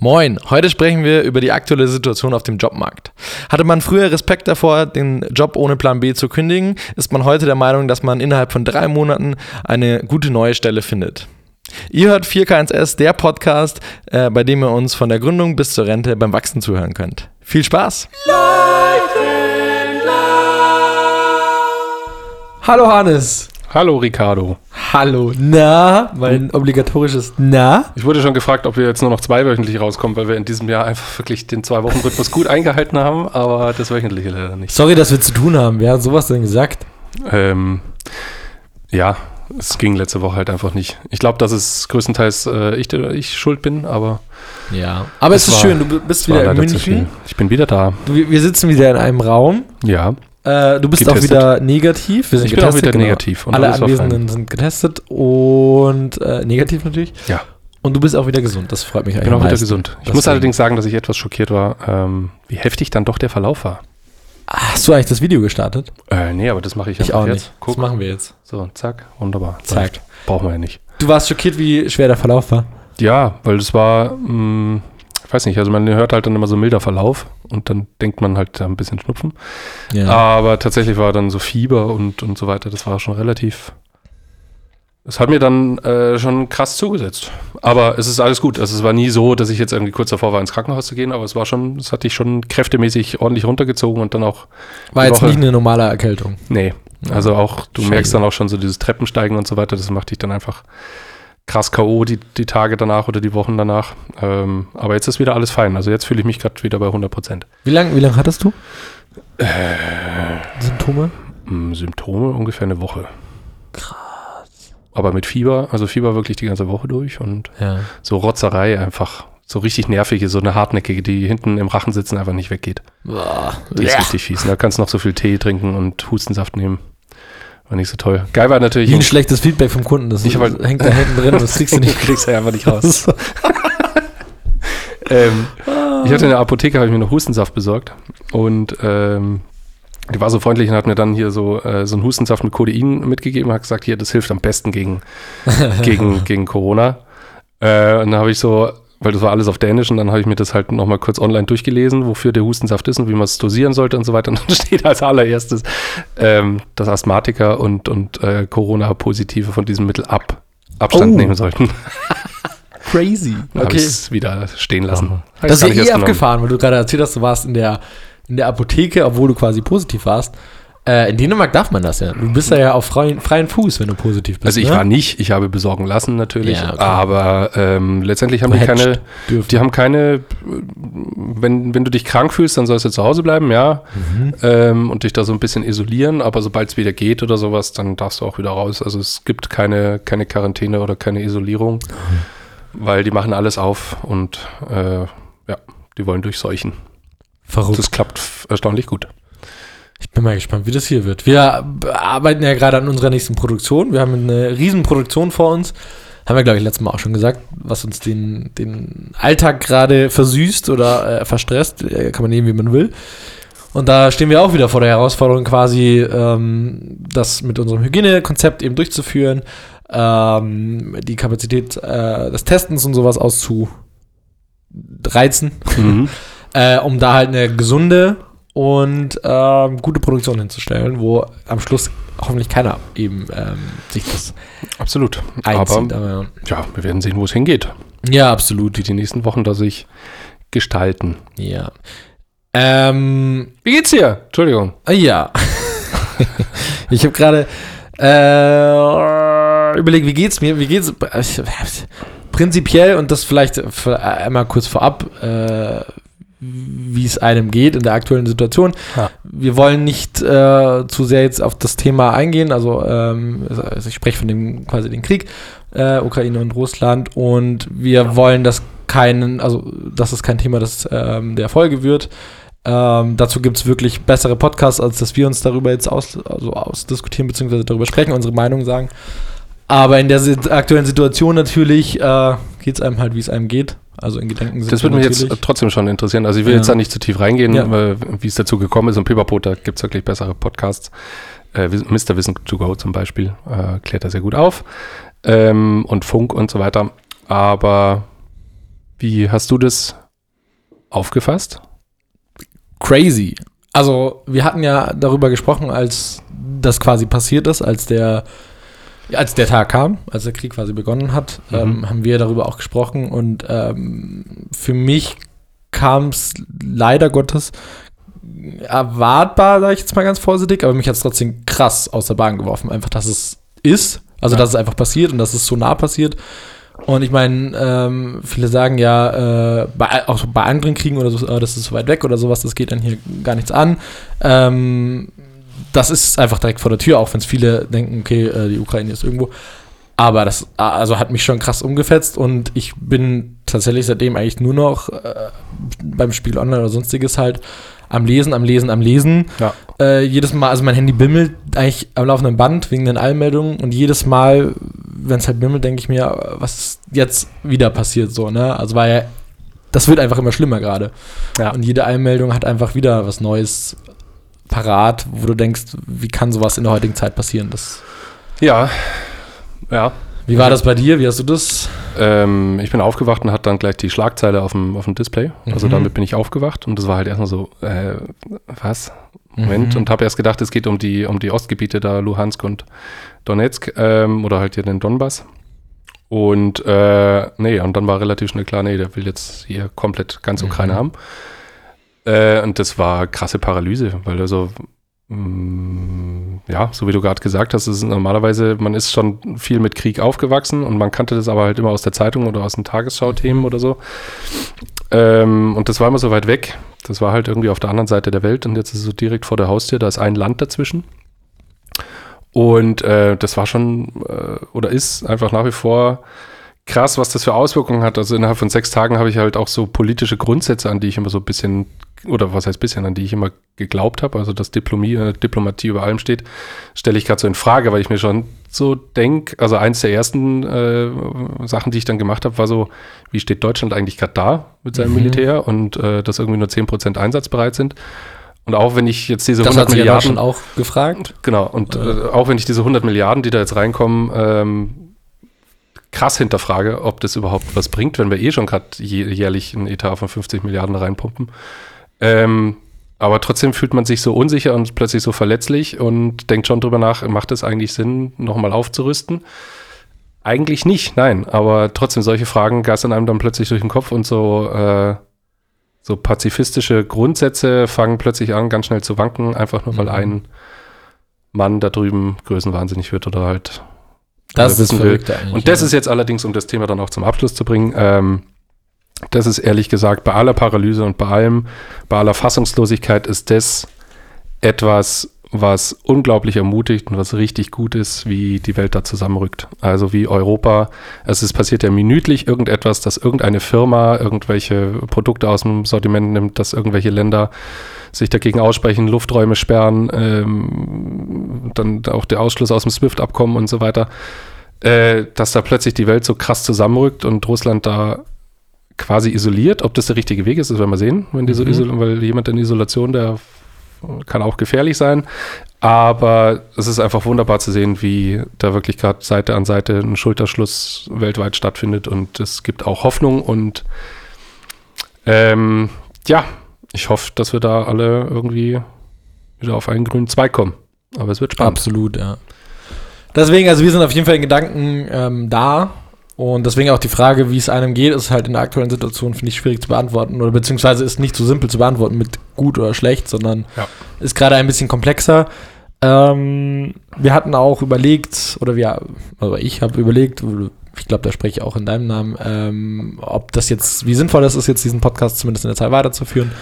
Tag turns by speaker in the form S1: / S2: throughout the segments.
S1: Moin, heute sprechen wir über die aktuelle Situation auf dem Jobmarkt. Hatte man früher Respekt davor, den Job ohne Plan B zu kündigen, ist man heute der Meinung, dass man innerhalb von drei Monaten eine gute neue Stelle findet. Ihr hört 4K1S, der Podcast, äh, bei dem ihr uns von der Gründung bis zur Rente beim Wachsen zuhören könnt. Viel Spaß! Hallo Hannes!
S2: Hallo Ricardo.
S1: Hallo, na, mein obligatorisches Na.
S2: Ich wurde schon gefragt, ob wir jetzt nur noch zweiwöchentlich rauskommen, weil wir in diesem Jahr einfach wirklich den Zwei-Wochen-Rhythmus gut eingehalten haben, aber das wöchentliche leider nicht.
S1: Sorry, dass wir zu tun haben. Wer hat sowas denn gesagt?
S2: Ähm, ja, es ging letzte Woche halt einfach nicht. Ich glaube, dass es größtenteils äh, ich, ich schuld bin, aber.
S1: Ja, aber es ist
S2: war-
S1: schön, du bist wieder in. München.
S2: Ich bin wieder da.
S1: Du, wir sitzen wieder in einem Raum.
S2: Ja.
S1: Äh, du bist
S2: Getestet.
S1: auch wieder negativ. Wir sind
S2: Ich bin auch
S1: getestet,
S2: wieder
S1: genau.
S2: negativ und
S1: Alle Anwesenden sind getestet und äh, negativ natürlich.
S2: Ja.
S1: Und du bist auch wieder gesund. Das freut mich
S2: Ich
S1: eigentlich.
S2: bin auch wieder
S1: meisten.
S2: gesund. Ich
S1: Deswegen.
S2: muss allerdings sagen, dass ich etwas schockiert war, ähm, wie heftig dann doch der Verlauf war.
S1: Hast du eigentlich das Video gestartet?
S2: Äh, nee, aber das mache ich
S1: Ich auch
S2: jetzt.
S1: nicht.
S2: Guck.
S1: Das machen wir jetzt.
S2: So, zack, wunderbar.
S1: Zack.
S2: Brauchen wir ja nicht.
S1: Du warst schockiert, wie schwer der Verlauf war.
S2: Ja, weil das war, mh, ich weiß nicht, also man hört halt dann immer so milder Verlauf und dann denkt man halt ein bisschen Schnupfen.
S1: Ja.
S2: Aber tatsächlich war dann so Fieber und, und so weiter, das war schon relativ. Es hat mir dann äh, schon krass zugesetzt. Aber es ist alles gut. Also es war nie so, dass ich jetzt irgendwie kurz davor war, ins Krankenhaus zu gehen, aber es war schon, es hat dich schon kräftemäßig ordentlich runtergezogen und dann auch,
S1: war jetzt
S2: Woche-
S1: nicht eine normale Erkältung.
S2: nee. Also auch, du
S1: Scheiße.
S2: merkst dann auch schon so dieses Treppensteigen und so weiter, das macht dich dann einfach krass K.O. Die, die Tage danach oder die Wochen danach. Ähm, aber jetzt ist wieder alles fein. Also jetzt fühle ich mich gerade wieder bei 100 Prozent.
S1: Wie lange wie lang hattest du?
S2: Äh.
S1: Symptome?
S2: Hm, Symptome ungefähr eine Woche. Krass. Aber mit Fieber, also Fieber wirklich die ganze Woche durch und
S1: Ja.
S2: so Rotzerei einfach. So richtig nervige, so eine hartnäckige, die hinten im Rachen sitzen einfach nicht weggeht. Die ist richtig fies. Da kannst du noch so viel Tee trinken und Hustensaft nehmen. War nicht so toll. Geil war natürlich.
S1: Wie ein schlechtes Feedback vom Kunden. Das
S2: Ich hab halt-
S1: hängt da hinten drin, das kriegst du nicht.
S2: kriegst du einfach nicht raus. ähm, ich hatte in der Apotheke, habe ich mir noch Hustensaft besorgt und ähm, die war so freundlich und hat mir dann hier so, äh, so einen Hustensaft mit Codein mitgegeben und hat gesagt, hier, das hilft am besten gegen, gegen, gegen Corona. Äh, und dann habe ich so, weil das war alles auf Dänisch und dann habe ich mir das halt nochmal kurz online durchgelesen, wofür der Hustensaft ist und wie man es dosieren sollte und so weiter. Und dann steht als allererstes, ähm, dass Asthmatiker und, und äh, Corona-Positive von diesem Mittel ab, Abstand
S1: Oh.
S2: nehmen sollten.
S1: Crazy.
S2: Dann
S1: Okay.
S2: es wieder stehen lassen.
S1: Das ist ja eh abgefahren, weil du gerade erzählt hast, du warst in der, in der Apotheke, obwohl du quasi positiv warst. Äh, in Dänemark darf man das ja. Du bist da ja auf freien, freien Fuß, wenn du positiv bist.
S2: Also ich
S1: ne?
S2: war nicht, ich habe besorgen lassen natürlich,
S1: Ja, okay.
S2: aber ähm, letztendlich haben die
S1: Gehatcht
S2: keine,
S1: dürfen.
S2: die haben keine, wenn, wenn du dich krank fühlst, dann sollst du zu Hause bleiben, ja,
S1: Mhm.
S2: ähm, und dich da so ein bisschen isolieren, aber sobald es wieder geht oder sowas, dann darfst du auch wieder raus. Also es gibt keine, keine Quarantäne oder keine Isolierung, weil die machen alles auf und äh, ja, die wollen durchseuchen.
S1: Verrückt.
S2: Das klappt erstaunlich gut.
S1: Ich bin mal gespannt, wie das hier wird. Wir arbeiten ja gerade an unserer nächsten Produktion. Wir haben eine riesen Produktion vor uns. Haben wir, glaube ich, letztes Mal auch schon gesagt, was uns den, den Alltag gerade versüßt oder äh, verstresst. Kann man nehmen, wie man will. Und da stehen wir auch wieder vor der Herausforderung, quasi ähm, das mit unserem Hygienekonzept eben durchzuführen, ähm, die Kapazität äh, des Testens und sowas auszureizen,
S2: Mhm.
S1: äh, um da halt eine gesunde und ähm, gute Produktion hinzustellen, wo am Schluss hoffentlich keiner eben ähm, sich das
S2: Absolut.
S1: einzieht.
S2: Aber
S1: Aber,
S2: ja, wir werden sehen, wo es hingeht.
S1: ja, absolut.
S2: wie die nächsten Wochen da sich gestalten.
S1: Ja. Ähm,
S2: Wie geht's dir? Entschuldigung.
S1: Ah, Ja. ich habe gerade äh, überlegt, wie geht's mir? Wie geht's? Prinzipiell und das vielleicht für, einmal kurz vorab, äh, wie es einem geht in der aktuellen Situation.
S2: Ja.
S1: Wir wollen nicht äh, zu sehr jetzt auf das Thema eingehen. Also, ähm, also ich spreche von dem quasi den Krieg, äh, Ukraine und Russland und wir wollen das keinen, also das ist kein Thema, das ähm, der Folge wird. Ähm, dazu gibt es wirklich bessere Podcasts, als dass wir uns darüber jetzt aus, also ausdiskutieren bzw. darüber sprechen, unsere Meinung sagen. Aber in der aktuellen Situation natürlich äh, geht es einem halt, wie es einem geht. Also in Gedanken sind
S2: Das würde mich jetzt trotzdem schon interessieren. Also ich will
S1: Ja.
S2: jetzt da nicht zu tief reingehen,
S1: Ja.
S2: wie es dazu gekommen ist. Und Pipapo, da gibt es wirklich bessere Podcasts. Äh, Mr. Wissen to go zum Beispiel äh, klärt da sehr gut auf. Ähm, und Funk und so weiter. Aber Wie hast du das aufgefasst?
S1: Crazy. Also, wir hatten ja darüber gesprochen, als das quasi passiert ist, als der, als der Tag kam, als der Krieg quasi begonnen hat,
S2: Mhm.
S1: ähm, haben wir darüber auch gesprochen. Und ähm, für mich kam es leider Gottes erwartbar, sage ich jetzt mal ganz vorsichtig, aber mich hat es trotzdem krass aus der Bahn geworfen. Einfach, dass es ist, also
S2: Ja.
S1: dass es einfach passiert und dass es so nah passiert. Und ich meine, ähm, viele sagen ja, äh, bei, auch bei anderen Kriegen oder so, äh, das ist so weit weg oder sowas, das geht dann hier gar nichts an. Ähm, das ist einfach direkt vor der Tür, auch wenn es viele denken, okay, äh, die Ukraine ist irgendwo. Aber das also hat mich schon krass umgefetzt und ich bin tatsächlich seitdem eigentlich nur noch äh, beim Spiel online oder sonstiges halt am Lesen, am Lesen, am Lesen.
S2: Ja.
S1: Äh, jedes Mal, also mein Handy bimmelt eigentlich am laufenden Band wegen den Allmeldungen und jedes Mal, wenn es halt bimmelt, denke ich mir, was jetzt wieder passiert so, ne? Also war ja, das wird einfach immer schlimmer gerade.
S2: Ja.
S1: Und jede Einmeldung hat einfach wieder was Neues parat, wo du denkst, wie kann sowas in der heutigen Zeit passieren? Das,
S2: Ja, ja.
S1: wie war das bei dir? Wie hast du das?
S2: Ähm, ich bin aufgewacht und hatte dann gleich die Schlagzeile auf dem, auf dem Display. Also
S1: Mhm.
S2: damit bin ich aufgewacht und das war halt erstmal so, äh, was? Moment.
S1: Mhm.
S2: Und habe erst gedacht, es geht um die, um die Ostgebiete da, Luhansk und Donetsk ähm, oder halt hier den Donbass. Und äh, nee, und dann war relativ schnell klar, nee, der will jetzt hier komplett ganz
S1: Mhm.
S2: Ukraine haben. Äh, und das war krasse Paralyse, weil also mh, ja, so wie du gerade gesagt hast, ist normalerweise, man ist schon viel mit Krieg aufgewachsen und man kannte das aber halt immer aus der Zeitung oder aus den Tagesschau-Themen oder so. Ähm, und das war immer so weit weg. Das war halt irgendwie auf der anderen Seite der Welt und jetzt ist es so direkt vor der Haustür, da ist ein Land dazwischen. Und äh, das war schon äh, oder ist einfach nach wie vor krass, was das für Auswirkungen hat. Also innerhalb von sechs Tagen habe ich halt auch so politische Grundsätze, an die ich immer so ein bisschen, oder was heißt bisschen, an die ich immer geglaubt habe, also dass Diplomie, äh, Diplomatie über allem steht, stelle ich gerade so in Frage, weil ich mir schon so denke, also eins der ersten äh, Sachen, die ich dann gemacht habe, war so, wie steht Deutschland eigentlich gerade da mit seinem
S1: Mhm.
S2: Militär und äh, dass irgendwie nur 10% einsatzbereit sind. Und auch wenn ich jetzt diese
S1: Das
S2: 100
S1: hat sich ja
S2: Milliarden
S1: schon auch gefragt.
S2: Genau, und
S1: äh,
S2: auch wenn ich diese 100 Milliarden, die da jetzt reinkommen, ähm, krass hinterfrage, ob das überhaupt was bringt, wenn wir eh schon gerade jährlich einen Etat von 50 Milliarden reinpumpen. Ähm, aber trotzdem fühlt man sich so unsicher und plötzlich so verletzlich und denkt schon drüber nach, macht es eigentlich Sinn, nochmal aufzurüsten? Eigentlich nicht, nein. Aber trotzdem, solche Fragen geistern einem dann plötzlich durch den Kopf und so, äh, so pazifistische Grundsätze fangen plötzlich an, ganz schnell zu wanken, einfach nur weil
S1: Mhm.
S2: ein Mann da drüben größenwahnsinnig wird oder halt
S1: Das ist
S2: will.
S1: verrückt eigentlich.
S2: Und das
S1: ja.
S2: ist jetzt allerdings, um das Thema dann auch zum Abschluss zu bringen, ähm, das ist ehrlich gesagt bei aller Paralyse und bei allem, bei aller Fassungslosigkeit ist das etwas, was unglaublich ermutigt und was richtig gut ist, wie die Welt da zusammenrückt. Also wie Europa, also es passiert ja minütlich irgendetwas, dass irgendeine Firma irgendwelche Produkte aus dem Sortiment nimmt, dass irgendwelche Länder sich dagegen aussprechen, Lufträume sperren, ähm, dann auch der Ausschluss aus dem SWIFT-Abkommen und so weiter, äh, dass da plötzlich die Welt so krass zusammenrückt und Russland da quasi isoliert. Ob das der richtige Weg ist, das werden wir sehen, wenn die so
S1: Mhm.
S2: weil jemand in Isolation, der kann auch gefährlich sein. Aber es ist einfach wunderbar zu sehen, wie da wirklich gerade Seite an Seite ein Schulterschluss weltweit stattfindet und es gibt auch Hoffnung und ähm, ja, ich hoffe, dass wir da alle irgendwie wieder auf einen grünen Zweig kommen. Aber es wird spannend.
S1: Absolut, ja. Deswegen, also wir sind auf jeden Fall in Gedanken ähm, da. Und deswegen auch die Frage, wie es einem geht, ist halt in der aktuellen Situation, finde ich, schwierig zu beantworten. Oder beziehungsweise ist nicht so simpel zu beantworten mit gut oder schlecht, sondern
S2: Ja.
S1: ist gerade ein bisschen komplexer. Ähm, wir hatten auch überlegt, oder wir, also ich habe überlegt, ich glaube, da spreche ich auch in deinem Namen, ähm, ob das jetzt, wie sinnvoll das ist, jetzt diesen Podcast zumindest in der Zeit weiterzuführen.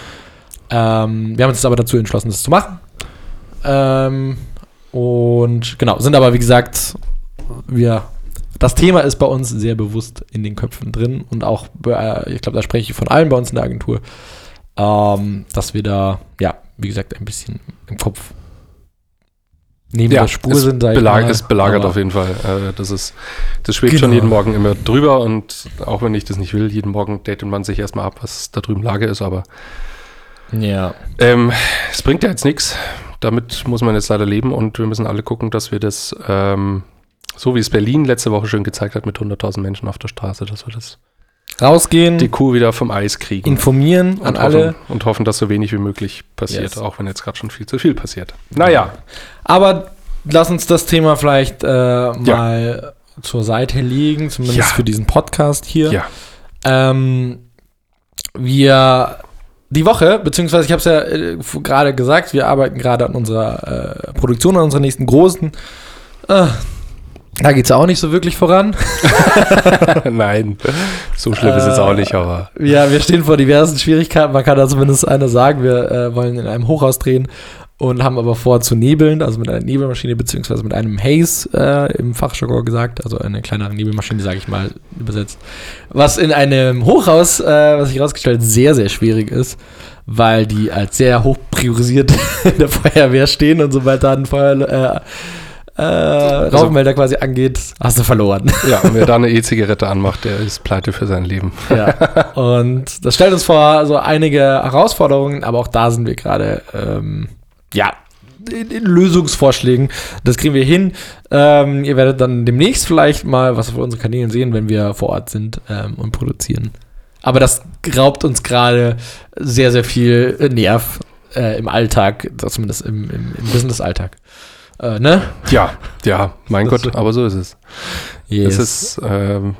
S1: Ähm, wir haben uns jetzt aber dazu entschlossen, das zu machen. Ähm, und genau, sind aber wie gesagt, wir, das Thema ist bei uns sehr bewusst in den Köpfen drin und auch, äh, ich glaube, da spreche ich von allen bei uns in der Agentur, ähm, dass wir da, ja, wie gesagt, ein bisschen im Kopf neben der Spur
S2: es
S1: sind.
S2: belag
S1: mal.
S2: ist belagert auf jeden Fall. Äh, das ist, das schwebt
S1: Genau.
S2: schon jeden Morgen immer drüber und auch wenn ich das nicht will, jeden Morgen datet man sich erstmal ab, was da drüben Lage ist, aber
S1: Ja.
S2: ähm, es bringt ja jetzt nichts. Damit muss man jetzt leider leben und wir müssen alle gucken, dass wir das, ähm, so wie es Berlin letzte Woche schön gezeigt hat, mit 100.000 Menschen auf der Straße, dass wir das
S1: Rausgehen,
S2: die Kuh wieder vom Eis kriegen.
S1: informieren an
S2: und
S1: alle.
S2: hoffen, und hoffen, dass so wenig wie möglich passiert,
S1: Yes.
S2: auch wenn jetzt gerade schon viel zu viel passiert. Naja,
S1: Aber lass uns das Thema vielleicht äh, mal zur Seite legen, zumindest
S2: Ja.
S1: für diesen Podcast hier.
S2: ja.
S1: Ähm, wir die Woche, beziehungsweise ich habe es ja äh, gerade gesagt, wir arbeiten gerade an unserer äh, Produktion, an unserer nächsten großen. Äh, da geht es auch nicht so wirklich voran.
S2: Nein, so schlimm ist es auch nicht, aber
S1: Ja, wir stehen vor diversen Schwierigkeiten. Man kann da zumindest einer sagen, wir äh, wollen in einem Hochhaus drehen und haben aber vor zu nebeln, also mit einer Nebelmaschine beziehungsweise mit einem Haze äh, im Fachjargon gesagt, also eine kleinere Nebelmaschine, sage ich mal übersetzt. Was in einem Hochhaus, äh, was sich herausgestellt, sehr, sehr schwierig ist, weil die als sehr hoch priorisiert in der Feuerwehr stehen und sobald da ein Feuer, äh, äh, Rauchmelder quasi angeht, hast du verloren.
S2: ja, und wer da eine E-Zigarette anmacht, der ist pleite für sein Leben.
S1: Ja. Und das stellt uns vor so einige Herausforderungen, aber auch da sind wir gerade, ähm, ja, in, in Lösungsvorschlägen. Das kriegen wir hin. Ähm, ihr werdet dann demnächst vielleicht mal was auf unseren Kanälen sehen, wenn wir vor Ort sind ähm, und produzieren. Aber das raubt uns gerade sehr, sehr viel Nerv äh, im Alltag, zumindest im, im, im Business-Alltag. Äh, ne?
S2: Ja, ja, mein
S1: Das-
S2: Gott, aber so ist es.
S1: Yes.
S2: Es ist, ähm,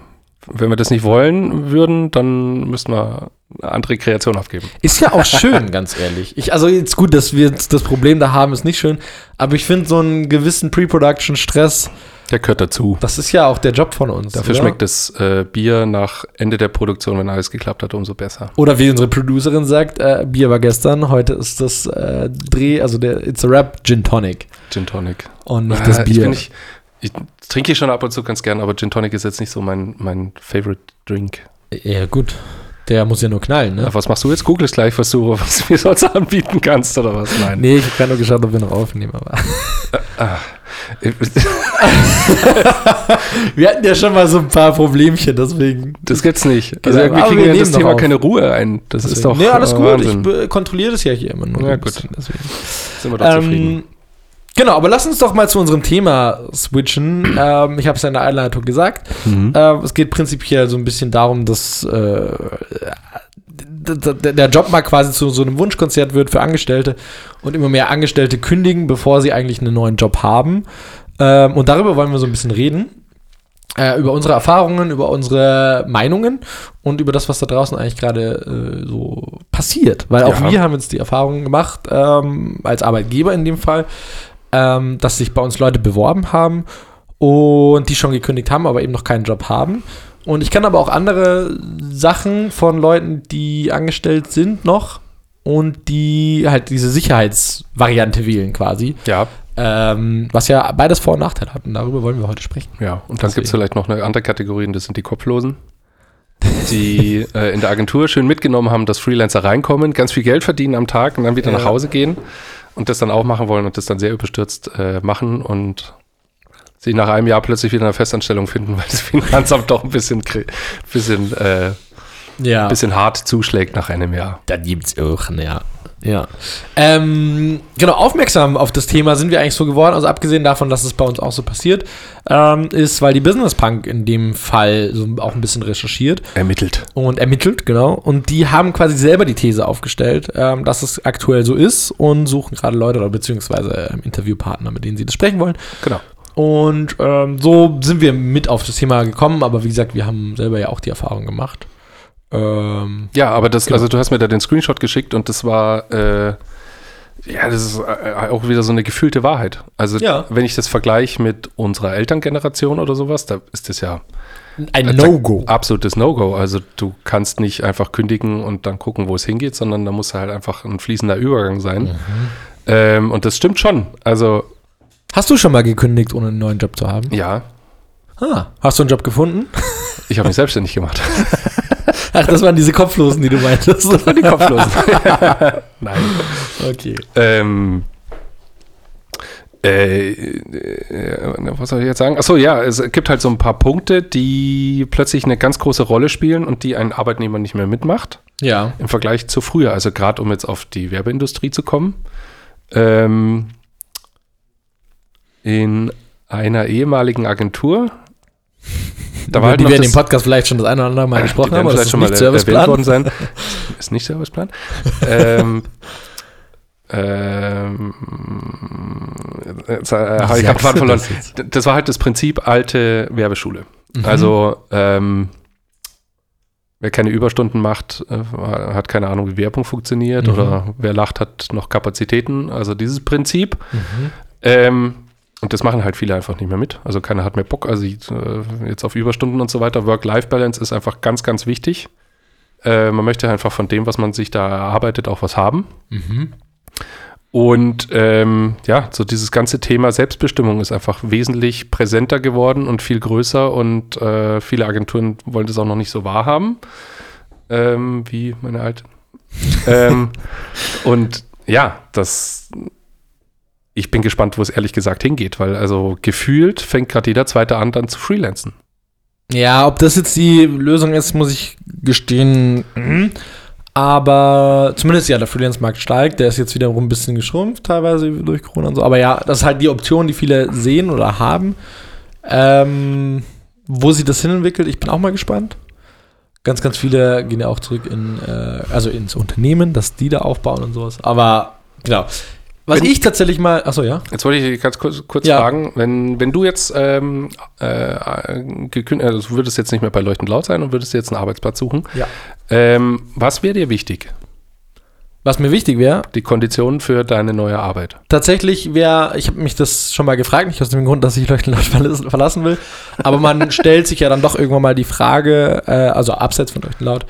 S2: wenn wir das nicht wollen würden, dann müssten wir eine andere Kreation aufgeben.
S1: Ist ja auch schön, ganz ehrlich. Ich, also jetzt gut, dass wir das Problem da haben, ist nicht schön. Aber ich finde so einen gewissen Pre-Production-Stress,
S2: Der gehört dazu.
S1: das ist ja auch der Job von uns.
S2: Dafür
S1: oder?
S2: schmeckt das äh, Bier nach Ende der Produktion, wenn alles geklappt hat, umso besser.
S1: Oder wie unsere Producerin sagt, äh, Bier war gestern, heute ist das äh, Dreh, also der It's a Rap Gin Tonic
S2: Gin Tonic.
S1: und nicht
S2: Ah,
S1: das
S2: Ich,
S1: Bier.
S2: bin nicht, ich trinke schon ab und zu ganz gern, aber Gin Tonic ist jetzt nicht so mein, mein Favorite Drink.
S1: ja, gut. Der muss ja nur knallen, ne?
S2: Was machst du jetzt? Google es gleich, was du, was du mir sonst anbieten kannst oder was? Nein.
S1: Nee, ich habe gerade nur geschaut, ob wir noch aufnehmen, aber. Wir hatten ja schon mal so ein paar Problemchen, deswegen.
S2: Das gibt's nicht. Also
S1: Genau,
S2: irgendwie kriegen
S1: wir
S2: in das Thema
S1: auf.
S2: keine Ruhe ein. Das ist
S1: deswegen.
S2: doch
S1: Nee, alles
S2: äh,
S1: gut.
S2: Wahnsinn.
S1: Ich kontrolliere das ja hier immer nur.
S2: Ja, gut.
S1: bisschen, Deswegen.
S2: Sind wir doch zufrieden.
S1: Ähm, genau, aber lass uns doch mal zu unserem Thema switchen. ähm, ich habe es ja in der Einleitung gesagt.
S2: Mhm.
S1: Äh, es geht prinzipiell so ein bisschen darum, dass äh, der Job mal quasi zu so einem Wunschkonzert wird für Angestellte und immer mehr Angestellte kündigen, bevor sie eigentlich einen neuen Job haben. Ähm, und darüber wollen wir so ein bisschen reden. Äh, über unsere Erfahrungen, über unsere Meinungen und über das, was da draußen eigentlich gerade äh, so passiert. Weil auch
S2: Ja.
S1: wir haben jetzt die Erfahrung gemacht, ähm, als Arbeitgeber in dem Fall, ähm, dass sich bei uns Leute beworben haben und die schon gekündigt haben, aber eben noch keinen Job haben. Und ich kann aber auch andere Sachen von Leuten, die angestellt sind noch und die halt diese Sicherheitsvariante wählen quasi.
S2: Ja,
S1: Ähm, was ja beides Vor- und Nachteile hat. Und darüber wollen wir heute sprechen.
S2: ja. Und dann gibt es vielleicht noch eine andere Kategorie, und das sind die Kopflosen. Die äh, in der Agentur schön mitgenommen haben, dass Freelancer reinkommen, ganz viel Geld verdienen am Tag und dann wieder
S1: Ja.
S2: nach Hause gehen und das dann auch machen wollen und das dann sehr überstürzt äh, machen und sich nach einem Jahr plötzlich wieder eine Festanstellung finden, weil das Finanzamt doch ein bisschen, bisschen, äh,
S1: Ja.
S2: bisschen hart zuschlägt nach einem Jahr.
S1: Das gibt's auch, ja. Ja. Ähm, genau, aufmerksam auf das Thema sind wir eigentlich so geworden, also abgesehen davon, dass es bei uns auch so passiert, ähm, ist, weil die Business Punk in dem Fall so auch ein bisschen recherchiert
S2: Ermittelt.
S1: und ermittelt, genau. Und die haben quasi selber die These aufgestellt, ähm, dass es aktuell so ist und suchen gerade Leute oder beziehungsweise ähm, Interviewpartner, mit denen sie das sprechen wollen.
S2: Genau.
S1: Und ähm, so sind wir mit auf das Thema gekommen, aber wie gesagt, wir haben selber ja auch die Erfahrung gemacht. Ähm,
S2: Ja, aber das,
S1: Genau.
S2: also du hast mir da den Screenshot geschickt und das war, äh, ja, das ist äh, auch wieder so eine gefühlte Wahrheit. Also
S1: Ja.
S2: wenn ich das vergleiche mit unserer Elterngeneration oder sowas, da ist das ja
S1: ein No-Go.
S2: absolutes No-Go. Also du kannst nicht einfach kündigen und dann gucken, wo es hingeht, sondern da muss halt einfach ein fließender Übergang sein.
S1: Mhm.
S2: Ähm, und das stimmt schon. Also
S1: Hast du schon mal gekündigt, ohne einen neuen Job zu haben?
S2: ja,
S1: Ah, hast du einen Job gefunden?
S2: ich habe mich selbstständig gemacht.
S1: Ach, das waren diese Kopflosen, die du meintest.
S2: Die Kopflosen. Nein.
S1: Okay.
S2: Ähm, äh, äh, was soll ich jetzt sagen? Achso, ja, es gibt halt so ein paar Punkte, die plötzlich eine ganz große Rolle spielen und die ein Arbeitnehmer nicht mehr mitmacht
S1: Ja.
S2: im Vergleich zu früher. Also gerade um jetzt auf die Werbeindustrie zu kommen. Ähm, in einer ehemaligen Agentur da war halt
S1: die wir in dem Podcast vielleicht schon das eine oder andere Mal gesprochen haben, aber das ist
S2: schon mal
S1: nicht
S2: erwähnt
S1: Serviceplan.
S2: worden sein. Ist nicht Serviceplan. ähm, ähm, jetzt, äh, habe ich
S1: Sehr
S2: gerade verloren.
S1: das
S2: Das war halt das Prinzip alte Werbeschule.
S1: Mhm.
S2: Also, ähm, wer keine Überstunden macht, äh, hat keine Ahnung, wie Werbung funktioniert
S1: Mhm.
S2: oder wer lacht, hat noch Kapazitäten. Also dieses Prinzip.
S1: Mhm.
S2: Ähm, und das machen halt viele einfach nicht mehr mit. Also keiner hat mehr Bock. Also äh, jetzt auf Überstunden und so weiter. Work-Life-Balance ist einfach ganz, ganz wichtig. Äh, man möchte einfach von dem, was man sich da erarbeitet, auch was haben.
S1: Mhm.
S2: Und ähm, ja, so dieses ganze Thema Selbstbestimmung ist einfach wesentlich präsenter geworden und viel größer und äh, viele Agenturen wollen das auch noch nicht so wahrhaben, ähm, wie meine alte. ähm, und ja, das. Ich bin gespannt, wo es ehrlich gesagt hingeht, weil also gefühlt fängt gerade jeder Zweite an, dann zu freelancen.
S1: Ja, ob das jetzt die Lösung ist, muss ich gestehen. mhm. Aber zumindest ja, der Freelance-Markt steigt. Der ist jetzt wiederum ein bisschen geschrumpft, teilweise durch Corona und so. Aber ja, das ist halt die Option, die viele sehen oder haben. Ähm, wo sich das hinentwickelt, ich bin auch mal gespannt. Ganz, ganz viele gehen ja auch zurück in, äh, also ins Unternehmen, dass die da aufbauen und sowas. Aber genau. Was
S2: Wenn-
S1: ich tatsächlich mal, achso, ja.
S2: Jetzt wollte ich dich ganz kurz, kurz
S1: Ja.
S2: fragen, wenn, wenn du jetzt ähm, äh, gekündigt, also du würdest jetzt nicht mehr bei Leuchtend laut sein und würdest jetzt einen Arbeitsplatz suchen,
S1: Ja.
S2: ähm, was wäre dir wichtig?
S1: Was mir wichtig wäre,
S2: Die Konditionen für deine neue Arbeit.
S1: Tatsächlich wäre, ich habe mich das schon mal gefragt, nicht aus dem Grund, dass ich Leuchtenlaut verlassen verlassen will, aber man stellt sich ja dann doch irgendwann mal die Frage, äh, also abseits von Leuchtenlaut,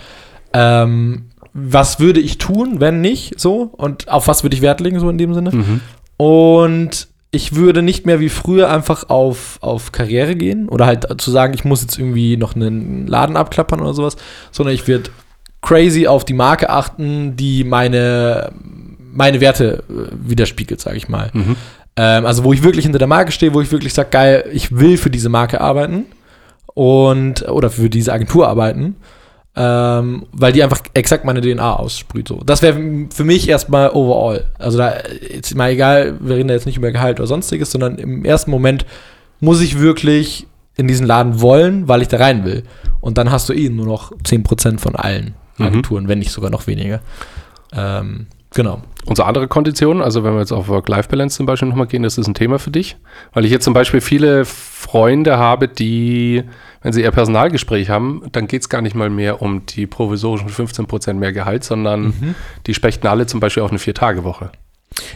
S1: ähm, was würde ich tun, wenn nicht so und auf was würde ich Wert legen, so in dem Sinne.
S2: Mhm.
S1: Und ich würde nicht mehr wie früher einfach auf, auf Karriere gehen oder halt zu sagen, ich muss jetzt irgendwie noch einen Laden abklappern oder sowas, sondern ich würde crazy auf die Marke achten, die meine, meine Werte äh, widerspiegelt, sage ich mal.
S2: Mhm.
S1: Ähm, also wo ich wirklich hinter der Marke stehe, wo ich wirklich sage, geil, ich will für diese Marke arbeiten und oder für diese Agentur arbeiten, ähm, weil die einfach exakt meine DNA aussprüht. So. Das wäre für mich erstmal overall. Also da ist mal egal, wir reden da jetzt nicht über Gehalt oder sonstiges, sondern im ersten Moment muss ich wirklich in diesen Laden wollen, weil ich da rein will. Und dann hast du eh nur noch 10% von allen
S2: Mhm.
S1: Agenturen, wenn nicht sogar noch weniger. Ähm, genau.
S2: Und so andere Konditionen, also wenn wir jetzt auf Work-Life-Balance zum Beispiel nochmal gehen, das ist ein Thema für dich. Weil ich jetzt zum Beispiel viele Freunde habe, die, wenn sie ihr Personalgespräch haben, dann geht es gar nicht mal mehr um die provisorischen 15% mehr Gehalt, sondern
S1: Mhm.
S2: die spechten alle zum Beispiel auf eine Vier-Tage-Woche.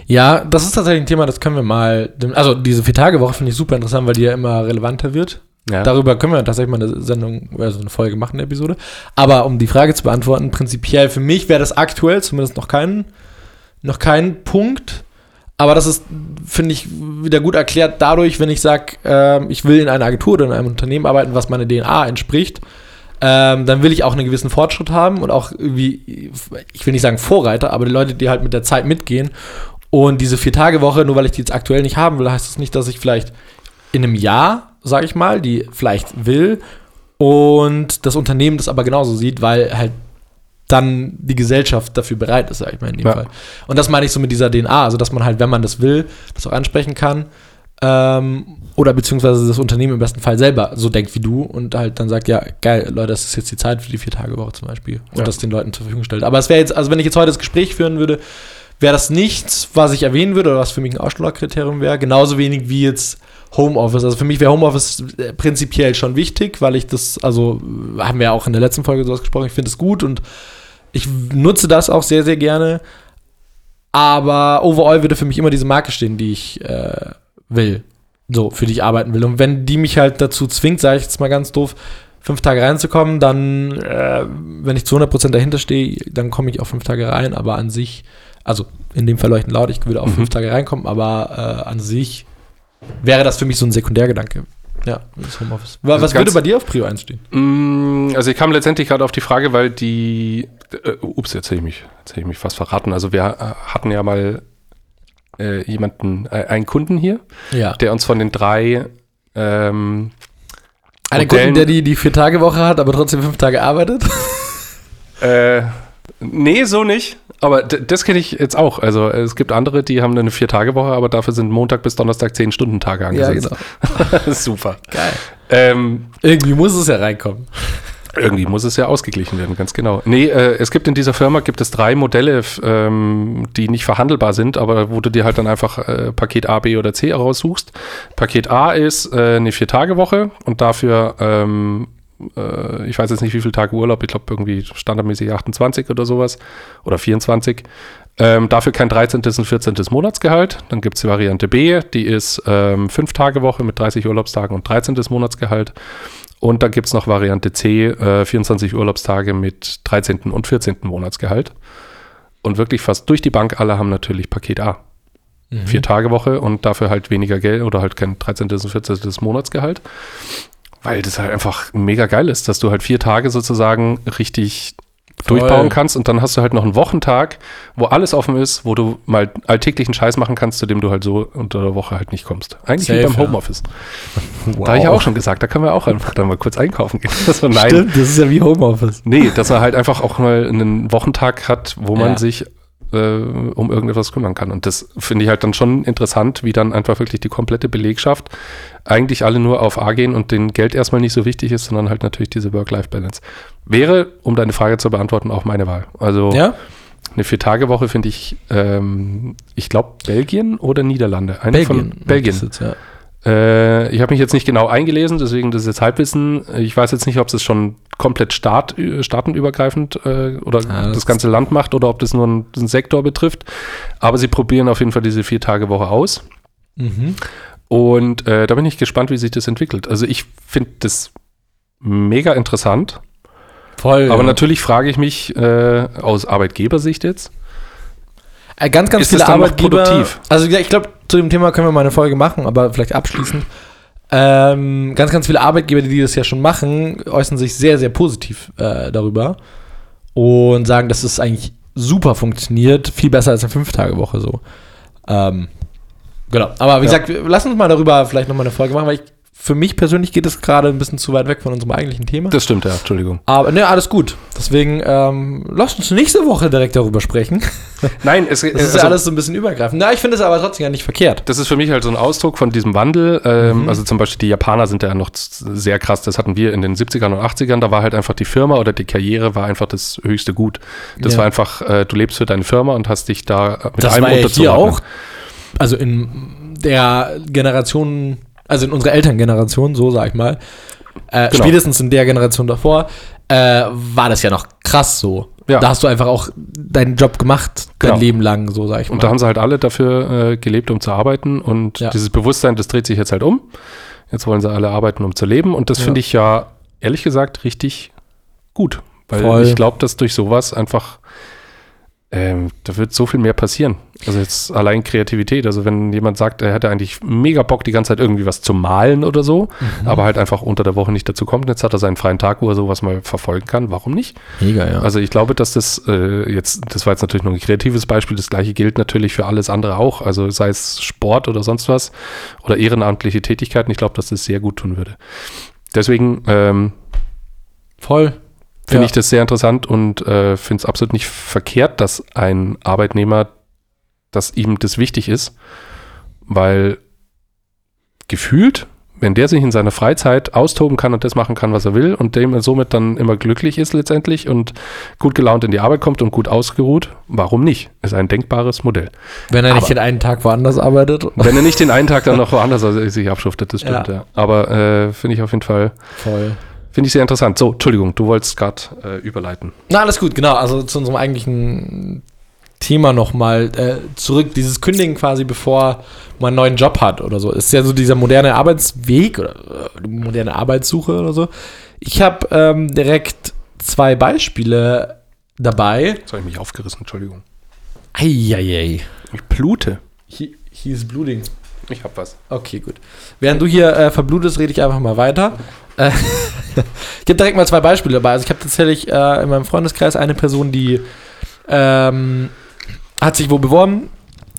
S1: Ja, das ist tatsächlich ein Thema, das können wir mal. Also, diese Vier-Tage-Woche finde ich super interessant, weil die ja immer relevanter wird.
S2: Ja.
S1: Darüber können wir tatsächlich mal eine Sendung, also eine Folge machen, eine Episode. Aber um die Frage zu beantworten, prinzipiell für mich wäre das aktuell zumindest noch kein, noch kein Punkt. Aber das ist, finde ich, wieder gut erklärt dadurch, wenn ich sage, ähm, ich will in einer Agentur oder in einem Unternehmen arbeiten, was meiner DNA entspricht, ähm, dann will ich auch einen gewissen Fortschritt haben und auch irgendwie, ich will nicht sagen Vorreiter, aber die Leute, die halt mit der Zeit mitgehen. Und diese Vier-Tage-Woche, nur weil ich die jetzt aktuell nicht haben will, heißt das nicht, dass ich vielleicht in einem Jahr, sage ich mal, die vielleicht will und das Unternehmen das aber genauso sieht, weil halt dann die Gesellschaft dafür bereit ist, sage ich mal in dem
S2: Ja.
S1: Fall. Und das meine ich so mit dieser DNA, also dass man halt, wenn man das will, das auch ansprechen kann. Ähm, oder beziehungsweise das Unternehmen im besten Fall selber so denkt wie du und halt dann sagt, ja, geil, Leute, das ist jetzt die Zeit für die Vier-Tage-Woche zum Beispiel. Und
S2: Ja.
S1: das den Leuten zur Verfügung stellt. Aber es wäre jetzt, also wenn ich jetzt heute das Gespräch führen würde, wäre das nichts, was ich erwähnen würde oder was für mich ein Ausschlagkriterium wäre. Genauso wenig wie jetzt Homeoffice. Also für mich wäre Homeoffice äh, prinzipiell schon wichtig, weil ich das, also äh, haben wir ja auch in der letzten Folge sowas gesprochen, ich finde es gut und ich nutze das auch sehr, sehr gerne. Aber overall würde für mich immer diese Marke stehen, die ich äh, will. So, für die ich arbeiten will. Und wenn die mich halt dazu zwingt, sage ich jetzt mal ganz doof, fünf Tage reinzukommen, dann, äh, wenn ich zu 100% dahinter stehe, dann komme ich auch fünf Tage rein. Aber an sich, also in dem Fall leuchten laut, ich würde auch
S2: Mhm.
S1: fünf Tage reinkommen, aber äh, an sich wäre das für mich so ein Sekundärgedanke. Ja, das Homeoffice. Wa-
S2: Also
S1: Was würde bei dir auf Prio 1 stehen?
S2: Mm, Also ich kam letztendlich gerade auf die Frage, weil die, äh, ups, jetzt hätte ich mich, jetzt hätte ich mich fast verraten. Also wir äh, hatten ja mal äh, jemanden, äh, einen Kunden hier,
S1: Ja.
S2: der uns von den drei ähm,
S1: Einen Kunden, der die, die Vier-Tage-Woche hat, aber trotzdem fünf Tage arbeitet?
S2: äh, Nee, so nicht. Aber das kenne ich jetzt auch. Also es gibt andere, die haben eine Vier-Tage-Woche, aber dafür sind Montag bis Donnerstag zehn Stunden Tage angesetzt. Super.
S1: Geil.
S2: Ähm,
S1: Irgendwie muss es ja reinkommen.
S2: irgendwie muss es ja ausgeglichen werden, ganz genau. Nee, äh, es gibt in dieser Firma gibt es drei Modelle, ähm, die nicht verhandelbar sind, aber wo du dir halt dann einfach äh, Paket A, B oder C raussuchst. Paket A ist äh, eine Vier-Tage-Woche und dafür, ähm, äh, ich weiß jetzt nicht, wie viele Tage Urlaub, ich glaube irgendwie standardmäßig 28 oder sowas oder 24. Ähm, dafür kein 13. und 14. Monatsgehalt. Dann gibt es die Variante B, die ist ähm, 5 Tage Woche mit 30 Urlaubstagen und 13. Monatsgehalt. Und dann gibt es noch Variante C, äh, 24 Urlaubstage mit 13. und 14. Monatsgehalt. Und wirklich fast durch die Bank alle haben natürlich Paket A.
S1: Mhm.
S2: Vier Tage Woche und dafür halt weniger Geld oder halt kein 13. und 14. Monatsgehalt. Weil das halt einfach mega geil ist, dass du halt vier Tage sozusagen richtig
S1: Voll.
S2: durchbauen kannst und dann hast du halt noch einen Wochentag, wo alles offen ist, wo du mal alltäglichen Scheiß machen kannst, zu dem du halt so unter der Woche halt nicht kommst. Eigentlich wie
S1: Safe,
S2: beim
S1: ja.
S2: Homeoffice.
S1: Wow.
S2: Da habe ich ja auch schon gesagt, da können wir auch einfach dann mal kurz einkaufen gehen. So, nein.
S1: Stimmt, das ist ja wie Homeoffice.
S2: Nee, dass er halt einfach auch mal einen Wochentag hat, wo man
S1: Ja.
S2: sich äh, um irgendetwas kümmern kann. Und das finde ich halt dann schon interessant, wie dann einfach wirklich die komplette Belegschaft eigentlich alle nur auf A gehen und den Geld erstmal nicht so wichtig ist, sondern halt natürlich diese Work-Life-Balance. Wäre, um deine Frage zu beantworten, auch meine Wahl. Also
S1: Ja?
S2: eine Vier-Tage-Woche finde ich, ähm, ich glaube, Belgien oder Niederlande. Eine von Belgien.
S1: Das ist jetzt, ja.
S2: Äh, ich habe mich jetzt nicht genau eingelesen, deswegen das ist jetzt Halbwissen. Ich weiß jetzt nicht, ob es schon komplett staat, staatenübergreifend äh, oder
S1: Ah, das
S2: das ganze Land macht oder ob das nur einen, einen Sektor betrifft. Aber sie probieren auf jeden Fall diese Vier-Tage-Woche aus.
S1: Mhm.
S2: Und äh, da bin ich gespannt, wie sich das entwickelt. Also ich finde das mega interessant.
S1: Voll.
S2: Aber
S1: ja.
S2: natürlich frage ich mich äh, aus Arbeitgebersicht jetzt.
S1: Äh, ganz, ganz
S2: Ist
S1: viele
S2: das dann noch
S1: Arbeitgeber.
S2: produktiv?
S1: Also ja, ich glaube, zu dem Thema können wir mal eine Folge machen, aber vielleicht abschließend. Ähm, ganz, ganz viele Arbeitgeber, die das ja schon machen, äußern sich sehr, sehr positiv äh, darüber und sagen, dass es eigentlich super funktioniert, viel besser als eine Fünf-Tage-Woche so. Ähm, genau. Aber wie
S2: Ja.
S1: gesagt, lass uns mal darüber vielleicht nochmal eine Folge machen, weil ich, für mich persönlich geht es gerade ein bisschen zu weit weg von unserem eigentlichen Thema.
S2: Das stimmt, ja, Entschuldigung.
S1: Aber ne, alles gut. Deswegen ähm, lasst uns nächste Woche direkt darüber sprechen.
S2: Nein, es,
S1: Das ist
S2: also-
S1: ja alles so ein bisschen übergreifend. Na, ich finde es aber trotzdem ja nicht verkehrt.
S2: Das ist für mich halt so ein Ausdruck von diesem Wandel. Ähm,
S1: Mhm.
S2: Also zum Beispiel die Japaner sind ja noch sehr krass. Das hatten wir in den 70ern und 80ern. Da war halt einfach die Firma oder die Karriere war einfach das höchste Gut. Das
S1: Ja.
S2: war einfach, äh, du lebst für deine Firma und hast dich da mit
S1: Das
S2: allem
S1: war ja hier auch, also in der Generation, also in unserer Elterngeneration, so sag ich mal, äh,
S2: Genau.
S1: spätestens in der Generation davor, äh, war das ja noch krass so.
S2: Ja.
S1: Da hast du einfach auch deinen Job gemacht,
S2: Genau.
S1: dein Leben lang, so sag ich mal.
S2: Und da haben sie halt alle dafür äh, gelebt, um zu arbeiten. Und
S1: Ja.
S2: dieses Bewusstsein, das dreht sich jetzt halt um. Jetzt wollen sie alle arbeiten, um zu leben. Und das
S1: Ja.
S2: finde ich ja, ehrlich gesagt, richtig gut. Weil
S1: Voll.
S2: ich glaube, dass durch sowas einfach, ähm, da wird so viel mehr passieren. Also jetzt allein Kreativität. Also wenn jemand sagt, er hätte eigentlich mega Bock, die ganze Zeit irgendwie was zu malen oder so,
S1: Mhm.
S2: aber halt einfach unter der Woche nicht dazu kommt. Jetzt hat er seinen freien Tag, wo er sowas mal verfolgen kann. Warum nicht?
S1: Mega, ja.
S2: Also ich glaube, dass das äh, jetzt, das war jetzt natürlich nur ein kreatives Beispiel, das gleiche gilt natürlich für alles andere auch, also sei es Sport oder sonst was oder ehrenamtliche Tätigkeiten, ich glaube, dass das sehr gut tun würde. Deswegen ähm,
S1: Voll.
S2: Finde
S1: Ja.
S2: ich das sehr interessant und äh, finde es absolut nicht verkehrt, dass ein Arbeitnehmer, dass ihm das wichtig ist, weil gefühlt, wenn der sich in seiner Freizeit austoben kann und das machen kann, was er will und dem er somit dann immer glücklich ist letztendlich und gut gelaunt in die Arbeit kommt und gut ausgeruht, warum nicht? Ist ein denkbares Modell.
S1: Wenn er nicht
S2: Aber-
S1: den einen Tag woanders arbeitet.
S2: Wenn er nicht den einen Tag dann noch woanders sich abschuftet, das stimmt, ja.
S1: Ja.
S2: Aber äh, finde ich auf jeden Fall,
S1: Voll.
S2: Finde ich sehr interessant. So, Entschuldigung, du wolltest gerade äh, überleiten.
S1: Na, alles gut, genau. Also zu unserem eigentlichen Thema nochmal äh, zurück. Dieses Kündigen quasi, bevor man einen neuen Job hat oder so. Ist ja so dieser moderne Arbeitsweg oder äh, moderne Arbeitssuche oder so. Ich habe ähm, direkt zwei Beispiele dabei.
S2: Jetzt habe ich mich aufgerissen, Entschuldigung.
S1: Eieiei.
S2: Ich blute.
S1: He, he is bleeding.
S2: Ich hab was.
S1: Okay, gut. Während du hier äh, verblutest, rede ich einfach mal weiter. Äh, ich habe direkt mal zwei Beispiele dabei. Also ich habe tatsächlich äh, in meinem Freundeskreis eine Person, die ähm, hat sich wo beworben.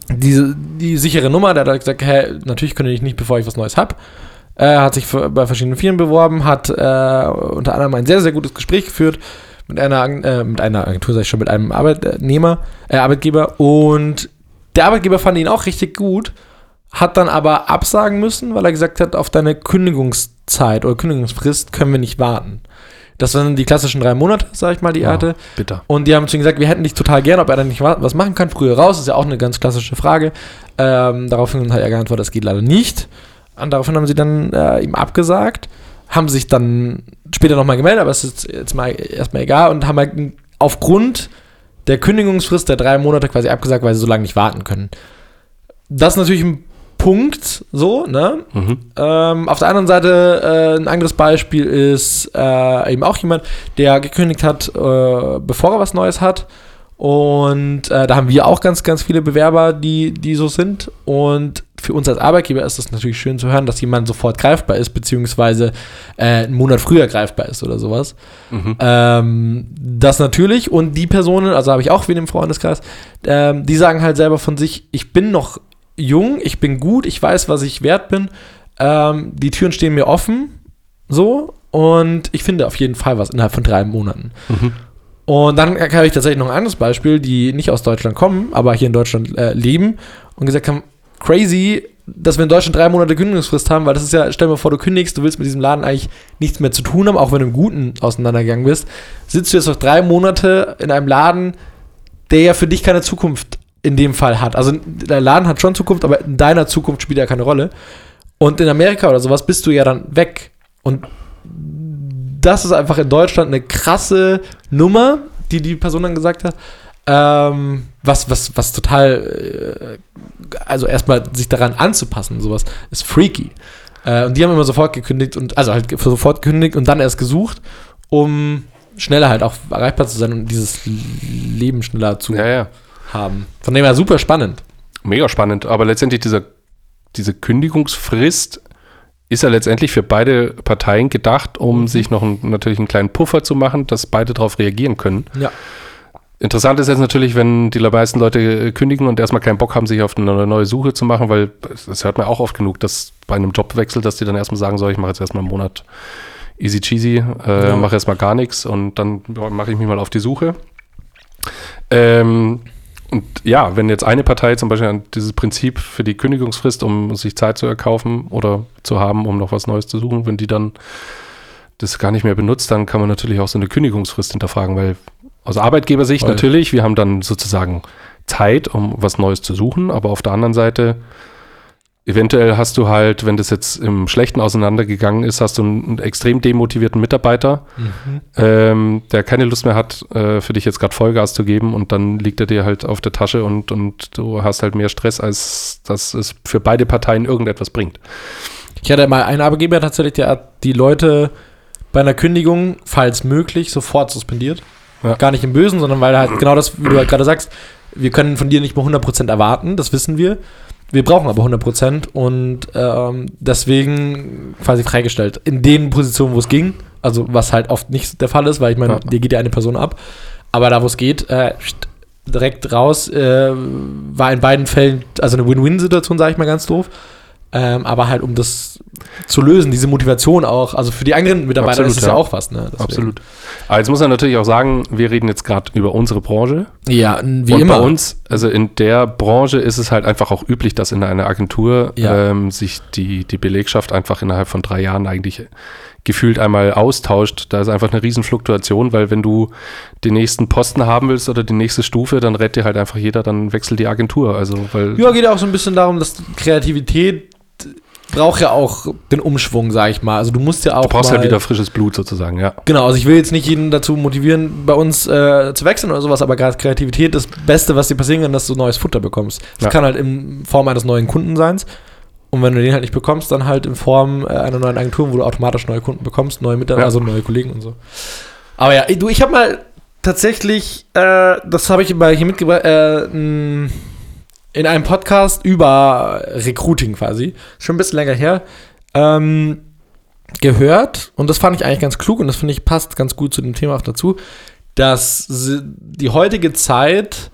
S1: Diese, die sichere Nummer, der hat gesagt, hey, natürlich könnte ich nicht, bevor ich was Neues habe. Äh, hat sich bei verschiedenen Firmen beworben, hat äh, unter anderem ein sehr, sehr gutes Gespräch geführt mit einer, äh, mit einer Agentur, sag ich schon, mit einem Arbeitnehmer, Arbeitgeber und der Arbeitgeber fand ihn auch richtig gut, hat dann aber absagen müssen, weil er gesagt hat, auf deine Kündigungszeit oder Kündigungsfrist können wir nicht warten. Das waren die klassischen drei Monate, sag ich mal, die er
S2: Ja,
S1: hatte.
S2: bitter.
S1: Und die haben zu ihm gesagt, wir hätten dich total gern, ob er dann nicht wa- was machen kann. Früher raus, ist ja auch eine ganz klassische Frage. Ähm, daraufhin hat er geantwortet, das geht leider nicht. Und daraufhin haben sie dann äh, ihm abgesagt, haben sich dann später nochmal gemeldet, aber es ist jetzt mal erstmal egal und haben halt aufgrund der Kündigungsfrist der drei Monate quasi abgesagt, weil sie so lange nicht warten können. Das ist natürlich ein Punkt, so, ne?
S2: Mhm.
S1: Ähm, auf der anderen Seite äh, ein anderes Beispiel ist äh, eben auch jemand, der gekündigt hat, äh, bevor er was Neues hat. Und äh, da haben wir auch ganz, ganz viele Bewerber, die, die so sind. Und für uns als Arbeitgeber ist es natürlich schön zu hören, dass jemand sofort greifbar ist, beziehungsweise äh, einen Monat früher greifbar ist oder sowas.
S2: Mhm.
S1: Ähm, das natürlich. Und die Personen, also habe ich auch wen im Freundeskreis, ähm, die sagen halt selber von sich, ich bin noch jung, ich bin gut, ich weiß, was ich wert bin. Ähm, die Türen stehen mir offen. So. Und ich finde auf jeden Fall was innerhalb von drei Monaten.
S2: Mhm.
S1: Und dann habe ich tatsächlich noch ein anderes Beispiel, die nicht aus Deutschland kommen, aber hier in Deutschland äh, leben und gesagt haben, crazy, dass wir in Deutschland drei Monate Kündigungsfrist haben, weil das ist ja, stell dir mal vor, du kündigst, du willst mit diesem Laden eigentlich nichts mehr zu tun haben, auch wenn du im Guten auseinandergegangen bist, sitzt du jetzt noch drei Monate in einem Laden, der ja für dich keine Zukunft in dem Fall hat. Also der Laden hat schon Zukunft, aber in deiner Zukunft spielt er keine Rolle. Und in Amerika oder sowas bist du ja dann weg. Und das ist einfach in Deutschland eine krasse Nummer, die die Person dann gesagt hat. Ähm, was, was, was total, äh, also erstmal sich daran anzupassen, sowas ist freaky. Äh, und die haben immer sofort gekündigt und, also halt sofort gekündigt und dann erst gesucht, um schneller halt auch erreichbar zu sein und dieses Leben schneller zu
S2: Ja, ja.
S1: Haben. Von dem her super spannend.
S2: Mega spannend. Aber letztendlich dieser, diese Kündigungsfrist ist ja letztendlich für beide Parteien gedacht, um sich noch einen, natürlich einen kleinen Puffer zu machen, dass beide darauf reagieren können.
S1: Ja.
S2: Interessant ist jetzt natürlich, wenn die meisten Leute kündigen und erstmal keinen Bock haben, sich auf eine neue Suche zu machen, weil das hört man auch oft genug, dass bei einem Jobwechsel, dass die dann erstmal sagen, so, ich mache jetzt erstmal einen Monat easy cheesy, äh,
S1: Ja.
S2: mache erstmal gar nichts und dann mache ich mich mal auf die Suche. Ähm, und ja, wenn jetzt eine Partei zum Beispiel an dieses Prinzip für die Kündigungsfrist, um sich Zeit zu erkaufen oder zu haben, um noch was Neues zu suchen, wenn die dann das gar nicht mehr benutzt, dann kann man natürlich auch so eine Kündigungsfrist hinterfragen, weil aus Arbeitgebersicht
S1: Voll.
S2: natürlich, wir haben dann sozusagen Zeit, um was Neues zu suchen, aber auf der anderen Seite, eventuell hast du halt, wenn das jetzt im Schlechten auseinandergegangen ist, hast du einen, einen extrem demotivierten Mitarbeiter, ähm, der keine Lust mehr hat, äh, für dich jetzt gerade Vollgas zu geben und dann liegt er dir halt auf der Tasche und, und du hast halt mehr Stress, als dass es für beide Parteien irgendetwas bringt.
S1: Ich hatte mal einen Arbeitgeber tatsächlich, der hat die Leute bei einer Kündigung, falls möglich, sofort suspendiert.
S2: Ja.
S1: Gar nicht im Bösen, sondern weil halt genau das, wie du halt gerade sagst, wir können von dir nicht mehr 100% erwarten, das wissen wir. Wir brauchen aber 100% und ähm, deswegen quasi freigestellt. In den Positionen, wo es ging, also was halt oft nicht der Fall ist, weil ich meine, dir geht ja eine Person ab, aber da, wo es geht, äh, direkt raus, äh, war in beiden Fällen, also eine Win-Win-Situation, sage ich mal ganz doof. Ähm, aber halt, um das zu lösen, diese Motivation auch, also für die anderen Mitarbeiter
S2: Absolut,
S1: ist es ja.
S2: ja.
S1: auch was, ne? Deswegen.
S2: Absolut. Aber jetzt muss man natürlich auch sagen, wir reden jetzt gerade über unsere Branche.
S1: Ja, wie
S2: und
S1: immer.
S2: bei uns, also in der Branche ist es halt einfach auch üblich, dass in einer Agentur
S1: Ja.
S2: ähm, sich die, die Belegschaft einfach innerhalb von drei Jahren eigentlich gefühlt einmal austauscht. Da ist einfach eine Riesenfluktuation, weil wenn du den nächsten Posten haben willst oder die nächste Stufe, dann rät dir halt einfach jeder, dann wechselt die Agentur. Also, weil
S1: Ja, geht ja auch so ein bisschen darum, dass Kreativität braucht ja auch den Umschwung, sag ich mal. Also du musst ja auch
S2: du brauchst
S1: mal,
S2: halt wieder frisches Blut sozusagen, ja.
S1: Genau, also ich will jetzt nicht jeden dazu motivieren, bei uns äh, zu wechseln oder sowas, aber gerade Kreativität, das Beste, was dir passieren kann, dass du neues Futter bekommst. Das
S2: Ja.
S1: kann halt in Form eines neuen Kundenseins. Und wenn du den halt nicht bekommst, dann halt in Form äh, einer neuen Agentur, wo du automatisch neue Kunden bekommst, neue Mitarbeiter,
S2: Ja.
S1: also neue Kollegen und so. Aber ja, du, ich habe mal tatsächlich, äh, das habe ich mal hier mitgebracht, äh, in einem Podcast über Recruiting quasi, schon ein bisschen länger her, ähm, gehört, und das fand ich eigentlich ganz klug und das finde ich passt ganz gut zu dem Thema auch dazu, dass die heutige Zeit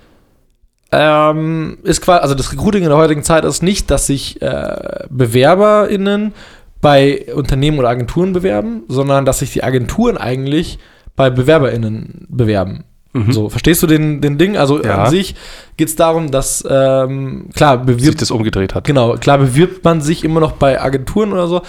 S1: ähm, ist quasi, also das Recruiting in der heutigen Zeit ist nicht, dass sich äh, BewerberInnen bei Unternehmen oder Agenturen bewerben, sondern dass sich die Agenturen eigentlich bei BewerberInnen bewerben.
S2: Mhm.
S1: So, verstehst du den, den Ding? Also
S2: Ja.
S1: an sich geht es darum, dass, ähm, klar,
S2: Sich
S1: bewirbt,
S2: das umgedreht hat.
S1: genau, klar bewirbt man sich immer noch bei Agenturen oder so,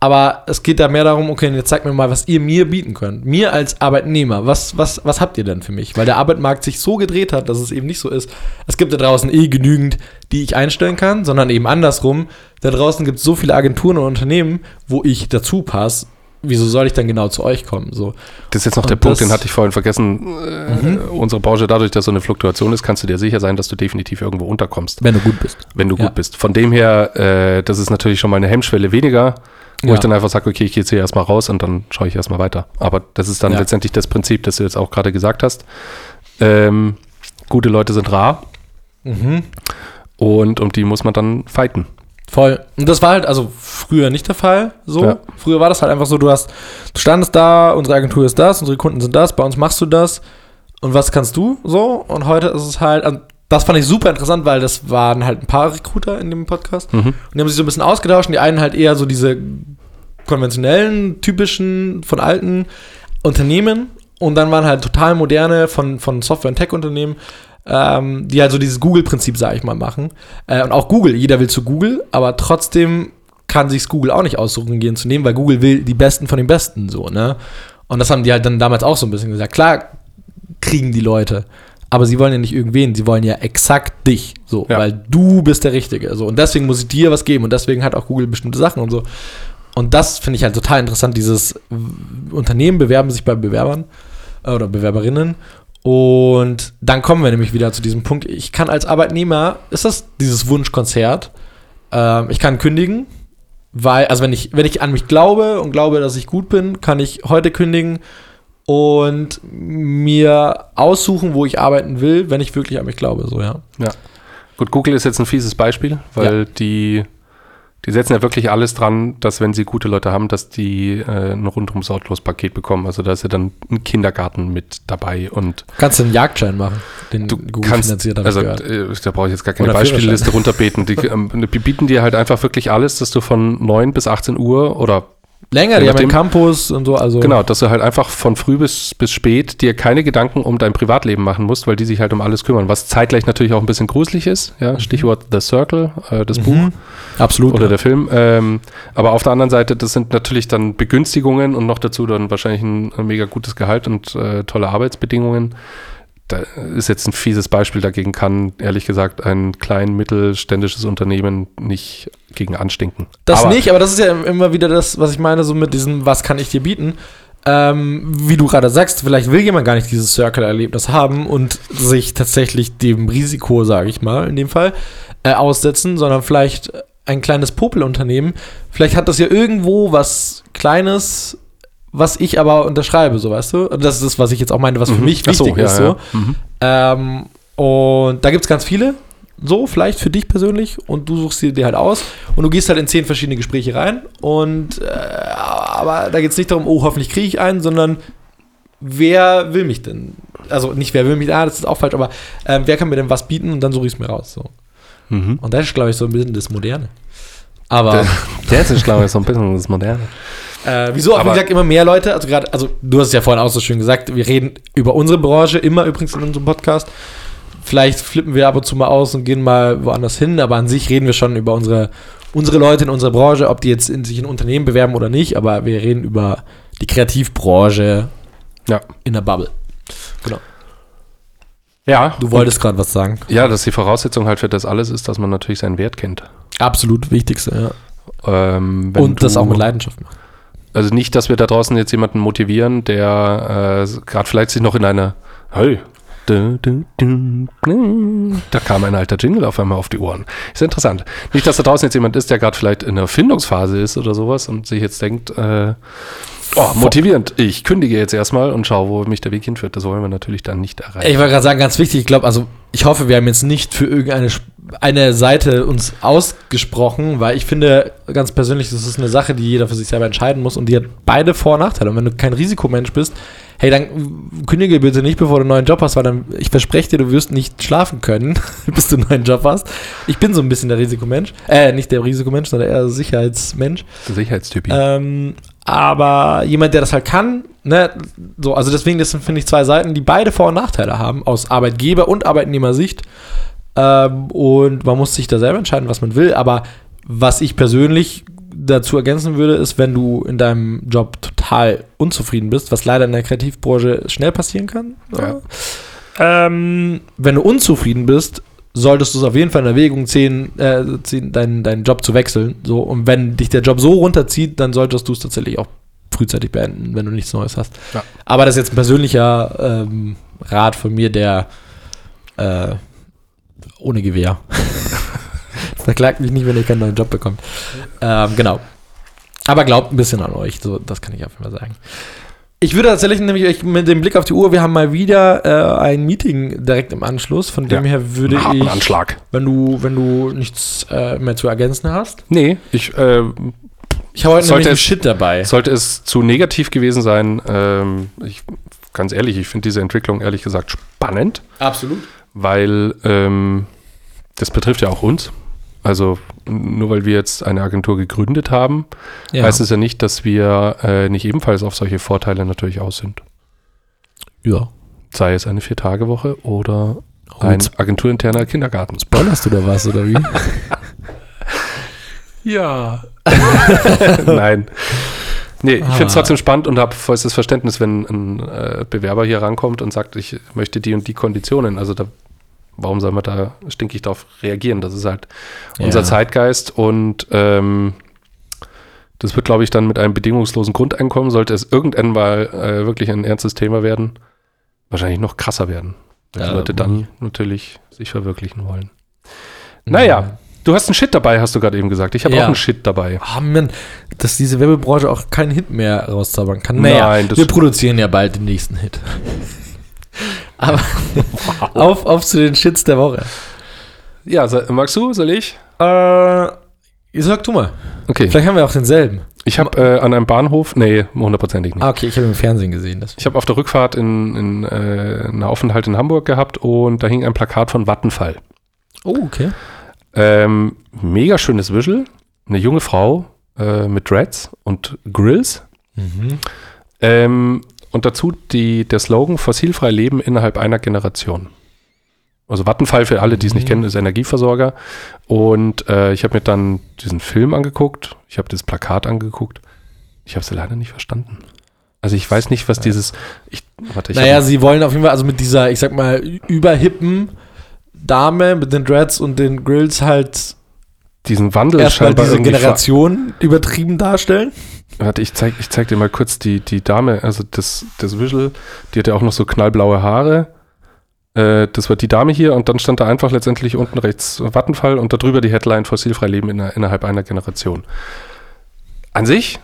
S1: aber es geht da mehr darum, okay, jetzt zeigt mir mal, was ihr mir bieten könnt. Mir als Arbeitnehmer, was, was, was habt ihr denn für mich? Weil der Arbeitsmarkt sich so gedreht hat, dass es eben nicht so ist. Es gibt da draußen eh genügend, die ich einstellen kann, sondern eben andersrum. Da draußen gibt es so viele Agenturen und Unternehmen, wo ich dazu passe. Wieso soll ich dann genau zu euch kommen? So.
S2: Das ist jetzt noch
S1: Und
S2: der Punkt, den hatte ich vorhin vergessen. Äh, Unsere Branche, dadurch, dass so eine Fluktuation ist, kannst du dir sicher sein, dass du definitiv irgendwo unterkommst,
S1: Wenn du gut bist.
S2: wenn du
S1: Ja.
S2: gut bist. Von dem her, äh, das ist natürlich schon mal eine Hemmschwelle weniger, wo
S1: Ja.
S2: ich dann einfach sage, okay, ich gehe jetzt hier erstmal raus und dann schaue ich erstmal weiter. Aber das ist dann
S1: Ja.
S2: letztendlich das Prinzip, das du jetzt auch gerade gesagt hast. Ähm, gute Leute sind rar
S1: Mhm.
S2: und um die muss man dann fighten.
S1: Voll. Und das war halt also früher nicht der Fall. So.
S2: Ja.
S1: Früher war das halt einfach so, du hast, du standest da, unsere Agentur ist das, unsere Kunden sind das, bei uns machst du das. Und was kannst du so? Und heute ist es halt, also das fand ich super interessant, weil das waren halt ein paar Recruiter in dem Podcast.
S2: Mhm.
S1: Und die haben sich so ein bisschen ausgetauscht und die einen halt eher so diese konventionellen, typischen, von alten Unternehmen und dann waren halt total moderne von, von Software- und Tech-Unternehmen, ähm, die halt so dieses Google-Prinzip, sag ich mal, machen. Äh, und auch Google, jeder will zu Google, aber trotzdem kann sich's Google auch nicht aussuchen, gehen zu nehmen, weil Google will die Besten von den Besten, so, ne? Und das haben die halt dann damals auch so ein bisschen gesagt. Klar kriegen die Leute, aber sie wollen ja nicht irgendwen, sie wollen ja exakt dich, so,
S2: Ja.
S1: weil du bist der Richtige, so. Und deswegen muss ich dir was geben und deswegen hat auch Google bestimmte Sachen und so. Und das finde ich halt total interessant. Dieses Unternehmen bewerben sich bei Bewerbern äh, oder Bewerberinnen. Und dann kommen wir nämlich wieder zu diesem Punkt. Ich kann als Arbeitnehmer, ist das dieses Wunschkonzert? Ähm, ich kann kündigen, weil, also wenn ich, wenn ich an mich glaube und glaube, dass ich gut bin, kann ich heute kündigen und mir aussuchen, wo ich arbeiten will, wenn ich wirklich an mich glaube. So, ja.
S2: Gut, Google ist jetzt ein fieses Beispiel, weil die, die setzen ja wirklich alles dran, dass wenn sie gute Leute haben, dass die äh, ein rundum sorglos Paket bekommen. Also da ist ja dann ein Kindergarten mit dabei und
S1: Kannst du einen Jagdschein machen, den
S2: du
S1: Google
S2: kannst,
S1: finanziert,
S2: also äh, da brauche ich jetzt gar keine
S1: Oder
S2: Beispielliste runterbeten. Die, ähm, die bieten dir halt einfach wirklich alles, dass du von 9 bis 18 Uhr oder
S1: Länger, die haben
S2: nachdem-
S1: Campus und so, also.
S2: Genau, dass du halt einfach von früh bis, bis spät dir keine Gedanken um dein Privatleben machen musst, weil die sich halt um alles kümmern. Was zeitgleich natürlich auch ein bisschen gruselig ist. Ja, Stichwort The Circle, äh, das Buch
S1: Mhm. Absolut.
S2: oder der Film. Ähm, aber auf der anderen Seite, das sind natürlich dann Begünstigungen und noch dazu dann wahrscheinlich ein, ein mega gutes Gehalt und äh, tolle Arbeitsbedingungen. Da ist jetzt ein fieses Beispiel, dagegen kann ehrlich gesagt ein klein mittelständisches Unternehmen nicht gegen anstinken.
S1: Das
S2: aber,
S1: nicht, aber das ist ja immer wieder das, was ich meine, so mit diesem, was kann ich dir bieten? Ähm, wie du gerade sagst, vielleicht will jemand gar nicht dieses Circle-Erlebnis haben und sich tatsächlich dem Risiko, sage ich mal, in dem Fall, äh, aussetzen, sondern vielleicht ein kleines Popelunternehmen. Vielleicht hat das ja irgendwo was Kleines, was ich aber unterschreibe, so weißt du? Und Das ist das, was ich jetzt auch meine, was für
S2: Mhm.
S1: mich
S2: so,
S1: wichtig
S2: ja,
S1: ist.
S2: ja.
S1: So.
S2: Mhm.
S1: Ähm, und da gibt es ganz viele, so vielleicht für dich persönlich und du suchst sie dir halt aus und du gehst halt in zehn verschiedene Gespräche rein und äh, aber da geht es nicht darum, oh, hoffentlich kriege ich einen, sondern wer will mich denn? Also nicht wer will mich, ah, das ist auch falsch, aber ähm, wer kann mir denn was bieten und dann suche ich es mir raus. So.
S2: Mhm.
S1: Und das ist, glaube ich, so ein bisschen das Moderne. Aber
S2: der ist, glaube ich, so ein bisschen das Moderne.
S1: Äh, wieso auch, wie gesagt, immer mehr Leute, also gerade, also du hast es ja vorhin auch so schön gesagt, wir reden über unsere Branche immer übrigens in unserem Podcast. Vielleicht flippen wir ab und zu mal aus und gehen mal woanders hin, aber an sich reden wir schon über unsere, unsere Leute in unserer Branche, ob die jetzt in sich in Unternehmen bewerben oder nicht, aber wir reden über die Kreativbranche
S2: Ja.
S1: in der Bubble.
S2: Ja,
S1: Du wolltest gerade was sagen.
S2: Ja, dass die Voraussetzung halt für das alles ist, dass man natürlich seinen Wert kennt.
S1: Absolut wichtigste, ja.
S2: Ähm,
S1: Und das auch mit Leidenschaft macht.
S2: Also nicht, dass wir da draußen jetzt jemanden motivieren, der äh, gerade vielleicht sich noch in einer Hey, du, du, du, du. da kam ein alter Jingle auf einmal auf die Ohren. Ist interessant. Nicht, dass da draußen jetzt jemand ist, der gerade vielleicht in der Findungsphase ist oder sowas und sich jetzt denkt, äh, oh, motivierend, ich kündige jetzt erstmal und schaue, wo mich der Weg hinführt. Das wollen wir natürlich dann nicht erreichen.
S1: Ich wollte gerade sagen, ganz wichtig, ich glaube, also ich hoffe, wir haben jetzt nicht für irgendeine eine Seite uns ausgesprochen, weil ich finde, ganz persönlich, das ist eine Sache, die jeder für sich selber entscheiden muss und die hat beide Vor- und Nachteile. Und wenn du kein Risikomensch bist, hey, dann kündige bitte nicht, bevor du einen neuen Job hast, weil dann, ich verspreche dir, du wirst nicht schlafen können, bis du einen neuen Job hast. Ich bin so ein bisschen der Risikomensch, äh, nicht der Risikomensch, sondern eher der Sicherheitsmensch.
S2: Sicherheitstyp.
S1: Ähm, aber jemand, der das halt kann, ne, so, also deswegen, das sind, finde ich, zwei Seiten, die beide Vor- und Nachteile haben, aus Arbeitgeber- und Arbeitnehmersicht. Ähm, und man muss sich da selber entscheiden, was man will. Aber was ich persönlich dazu ergänzen würde, ist, wenn du in deinem Job total unzufrieden bist, was leider in der Kreativbranche schnell passieren kann.
S2: Ja.
S1: Ähm, wenn du unzufrieden bist, solltest du es auf jeden Fall in Erwägung ziehen, äh, ziehen deinen, deinen Job zu wechseln. So, und wenn dich der Job so runterzieht, dann solltest du es tatsächlich auch frühzeitig beenden, wenn du nichts Neues hast.
S2: Ja.
S1: Aber das ist jetzt ein persönlicher ähm, Rat von mir, der äh, ohne Gewehr. Verklagt mich nicht, wenn ihr keinen neuen Job bekommt. Ähm, genau. Aber glaubt ein bisschen an euch, so, das kann ich auf jeden Fall sagen. Ich würde tatsächlich nämlich euch mit dem Blick auf die Uhr, wir haben mal wieder äh, ein Meeting direkt im Anschluss, von dem
S2: Ja.
S1: her würde ich,
S2: Anschlag.
S1: wenn du, wenn du nichts äh, mehr zu ergänzen hast.
S2: Nee, ich äh,
S1: Ich habe heute nämlich
S2: es-
S1: Shit dabei.
S2: sollte es zu negativ gewesen sein. Ähm, ich, ganz ehrlich, ich finde diese Entwicklung ehrlich gesagt spannend,
S1: Absolut.
S2: Weil ähm, das betrifft ja auch uns. Also nur weil wir jetzt eine Agentur gegründet haben,
S1: Ja.
S2: heißt es ja nicht, dass wir äh, nicht ebenfalls auf solche Vorteile natürlich aus sind.
S1: ja.
S2: Sei es eine Vier-Tage-Woche oder
S1: Oh,
S2: ein agenturinterner Kindergarten.
S1: spoilerst du da was, oder wie?
S2: Ja. Nein. Nee, ich finde es
S1: Ah.
S2: trotzdem spannend und habe vollstes Verständnis, wenn ein äh, Bewerber hier rankommt und sagt, ich möchte die und die Konditionen. Also da, warum soll man da stinkig darauf reagieren? Das ist halt unser
S1: Ja.
S2: Zeitgeist und ähm, das wird, glaube ich, dann mit einem bedingungslosen Grundeinkommen, sollte es irgendwann mal äh, wirklich ein ernstes Thema werden, wahrscheinlich noch krasser werden. Weil
S1: Ja,
S2: die Leute dann natürlich sich verwirklichen wollen. Naja, du hast einen Shit dabei, hast du gerade eben gesagt. Ich habe
S1: Ja.
S2: auch einen Shit dabei.
S1: Ah, Mann, dass diese Werbebranche auch keinen Hit mehr rauszaubern kann. Naja,
S2: Nein, das-
S1: wir produzieren ja bald den nächsten Hit. Aber auf, auf zu den Shits der Woche.
S2: Ja, so, magst du? Soll ich?
S1: Äh, sag du mal.
S2: Okay.
S1: Vielleicht haben wir auch denselben.
S2: Ich habe äh, an einem Bahnhof, nee, hundertprozentig nicht.
S1: Ah, okay, ich habe im Fernsehen gesehen. Das.
S2: Ich habe auf der Rückfahrt in, in äh, einen Aufenthalt in Hamburg gehabt und da hing ein Plakat von Vattenfall.
S1: Oh, okay.
S2: Ähm, mega schönes Visual. Eine junge Frau äh, mit Dreads und Grills.
S1: Mhm.
S2: Ähm, und dazu die, der Slogan Fossilfrei leben innerhalb einer Generation. Also Vattenfall, für alle, die es nicht
S1: Mhm.
S2: kennen, ist Energieversorger. Und äh, ich habe mir dann diesen Film angeguckt, ich habe das Plakat angeguckt. Ich habe es leider nicht verstanden. Also ich weiß nicht, was dieses. Ich, warte, ich
S1: Naja, sie wollen auf jeden Fall, also mit dieser, ich sag mal, überhippen Dame mit den Dreads und den Grills halt
S2: diesen Wandel
S1: erstmal diese Generation übertrieben darstellen.
S2: Warte, ich zeig, ich zeig dir mal kurz die, die Dame, also das, das Visual, die hatte auch noch so knallblaue Haare. Äh, das war die Dame hier und dann stand da einfach letztendlich unten rechts Vattenfall und darüber die Headline Fossilfrei leben in, innerhalb einer Generation. An sich,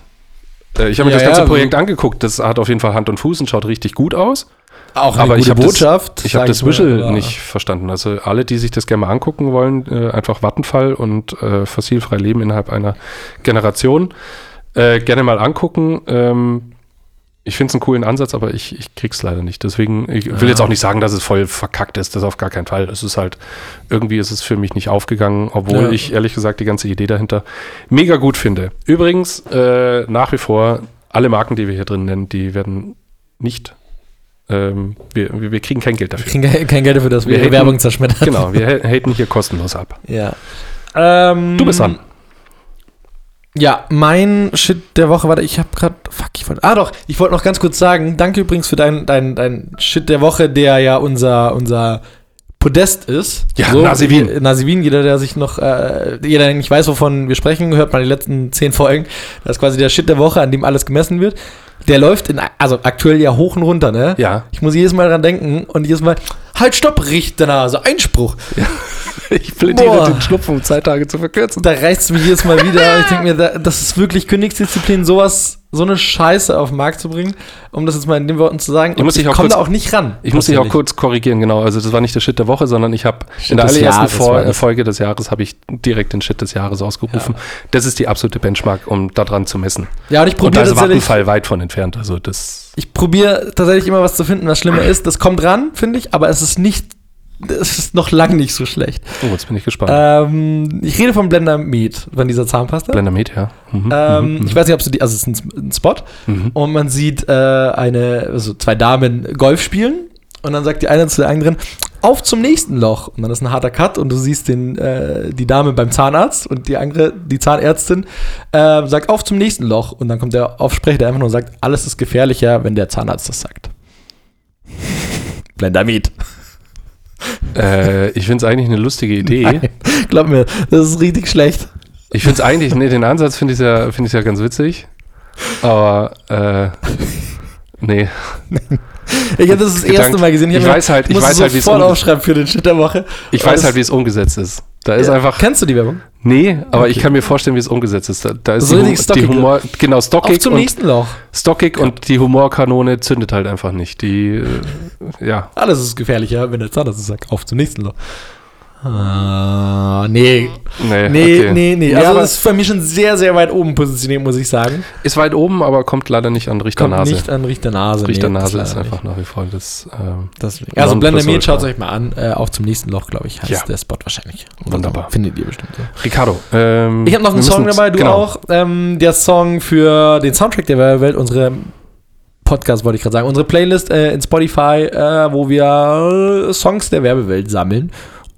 S2: äh, ich habe mir
S1: Ja,
S2: das ganze
S1: ja,
S2: Projekt angeguckt, das hat auf jeden Fall Hand und Fuß und schaut richtig gut aus.
S1: Auch
S2: Aber ich hab das-
S1: Botschaft.
S2: Ich habe das Visual
S1: aber-
S2: nicht verstanden. Also alle, die sich das gerne mal angucken wollen, äh, einfach Vattenfall und fossilfrei leben innerhalb einer Generation, äh, gerne mal angucken. Ähm, ich finde es einen coolen Ansatz, aber ich, ich krieg's leider nicht. Deswegen, ich will
S1: Ja.
S2: jetzt auch nicht sagen, dass es voll verkackt ist, das auf gar keinen Fall. Es ist halt, irgendwie ist es für mich nicht aufgegangen, obwohl
S1: Ja.
S2: ich ehrlich gesagt die ganze Idee dahinter mega gut finde. Übrigens, äh, nach wie vor, alle Marken, die wir hier drin nennen, die werden nicht, ähm, wir, wir wir kriegen kein Geld
S1: Wir
S2: dafür.
S1: kriegen kein Geld dafür, dass wir,
S2: Wir haten-
S1: Werbung zerschmettern.
S2: Genau, wir ha- haten hier kostenlos ab.
S1: Ja. Ähm,
S2: Du bist dran.
S1: Ja, mein Shit der Woche, warte, ich habe gerade, fuck, ich wollte, ah doch, ich wollte noch ganz kurz sagen, danke übrigens für dein, dein, dein Shit der Woche, der ja unser, unser Podest ist.
S2: Ja, Nasivin.
S1: je- Nasivin, jeder, der sich noch, äh, jeder, der nicht weiß, wovon wir sprechen, hört mal die letzten zehn Folgen. Das ist quasi der Shit der Woche, an dem alles gemessen wird. Der läuft in, also aktuell ja hoch und runter, ne?
S2: Ja,
S1: Ich muss jedes Mal dran denken und jedes Mal, halt, stopp, Richter Nase, Einspruch.
S2: ich plädiere
S1: Boah.
S2: den Schlupf um zwei Tage zu verkürzen.
S1: Da reißt es mich jedes Mal wieder. Ich denke mir, da, das ist wirklich Königsdisziplin, sowas, so eine Scheiße auf den Markt zu bringen, um das jetzt mal in den Worten zu sagen.
S2: Ich auch
S1: komme da auch nicht ran.
S2: Ich muss dich auch kurz korrigieren, genau. Also das war nicht der Shit der Woche, sondern ich habe in der allerersten
S1: Jahres.
S2: Folge des Jahres habe ich direkt den Shit des Jahres ausgerufen. Das ist die absolute Benchmark, um daran zu messen.
S1: Ja, und ich
S2: Und da
S1: probiere
S2: ist Vattenfall weit von entfernt. Also das
S1: ich probiere tatsächlich immer was zu finden, was schlimmer ist. Das kommt ran, finde ich, aber es ist nicht das ist noch lang nicht so schlecht.
S2: Oh, jetzt bin ich gespannt.
S1: Ähm, ich rede von Blender Med, von dieser Zahnpasta.
S2: Blender Med, ja. Mhm,
S1: Ähm,
S2: mhm,
S1: Ich weiß nicht, ob du die, also es ist ein, ein Spot
S2: mhm.
S1: und man sieht äh, eine, also zwei Damen Golf spielen und dann sagt die eine zu der anderen, auf zum nächsten Loch. Und dann ist ein harter Cut und du siehst den, äh, die Dame beim Zahnarzt und die andere, die Zahnärztin, äh, sagt auf zum nächsten Loch. Und dann kommt der Aufsprecher, der einfach nur sagt, alles ist gefährlicher, wenn der Zahnarzt das sagt. Blender Med.
S2: Äh, ich finde es eigentlich eine lustige Idee.
S1: Nein, glaub mir, das ist richtig schlecht.
S2: Ich finde es eigentlich, nee, den Ansatz finde ich ja, find ich ja ganz witzig. Aber, äh, nee.
S1: Ich habe das das
S2: Gedankt-
S1: erste Mal gesehen.
S2: ich
S1: mir-
S2: weiß halt- ich weiß halt, wie es
S1: aufschreiben für den Shit der Woche.
S2: Ich weiß halt, wie es umgesetzt ist. Da ist
S1: Ja,
S2: einfach,
S1: Kennst du die Werbung?
S2: nee, aber ich
S1: Okay.
S2: kann mir vorstellen, wie es umgesetzt ist. Da, da ist
S1: So
S2: die, die Humor, genau,
S1: Auf
S2: stockig
S1: zum
S2: und,
S1: nächsten Loch.
S2: stockig und die Humorkanone zündet halt einfach nicht. Die, äh, ja.
S1: Alles ist gefährlicher, wenn der Zahnarzt sagt. Auf zum nächsten Loch. Ah, nee.
S2: Nee,
S1: Nee,
S2: okay.
S1: nee, nee.
S2: Ja,
S1: Also
S2: aber
S1: das ist bei mir schon sehr, sehr weit oben positioniert, muss ich sagen.
S2: ist weit oben, aber kommt leider nicht an Richter
S1: Kommt nicht an Richter Nase.
S2: Richter
S1: nee, das
S2: ist einfach nach wie vor das. Ähm,
S1: nicht. Deswegen. Also Blender Med, schaut es euch mal an. Äh, auf zum nächsten Loch, glaube ich, heißt
S2: Ja.
S1: der Spot wahrscheinlich.
S2: Wunderbar.
S1: So. Findet ihr bestimmt so.
S2: Ricardo. Ähm,
S1: Ich habe noch einen Song dabei, du
S2: genau.
S1: auch. Ähm, der Song für den Soundtrack der Welt, unsere Podcast wollte ich gerade sagen, unsere Playlist äh, in Spotify, äh, wo wir äh, Songs der Werbewelt sammeln.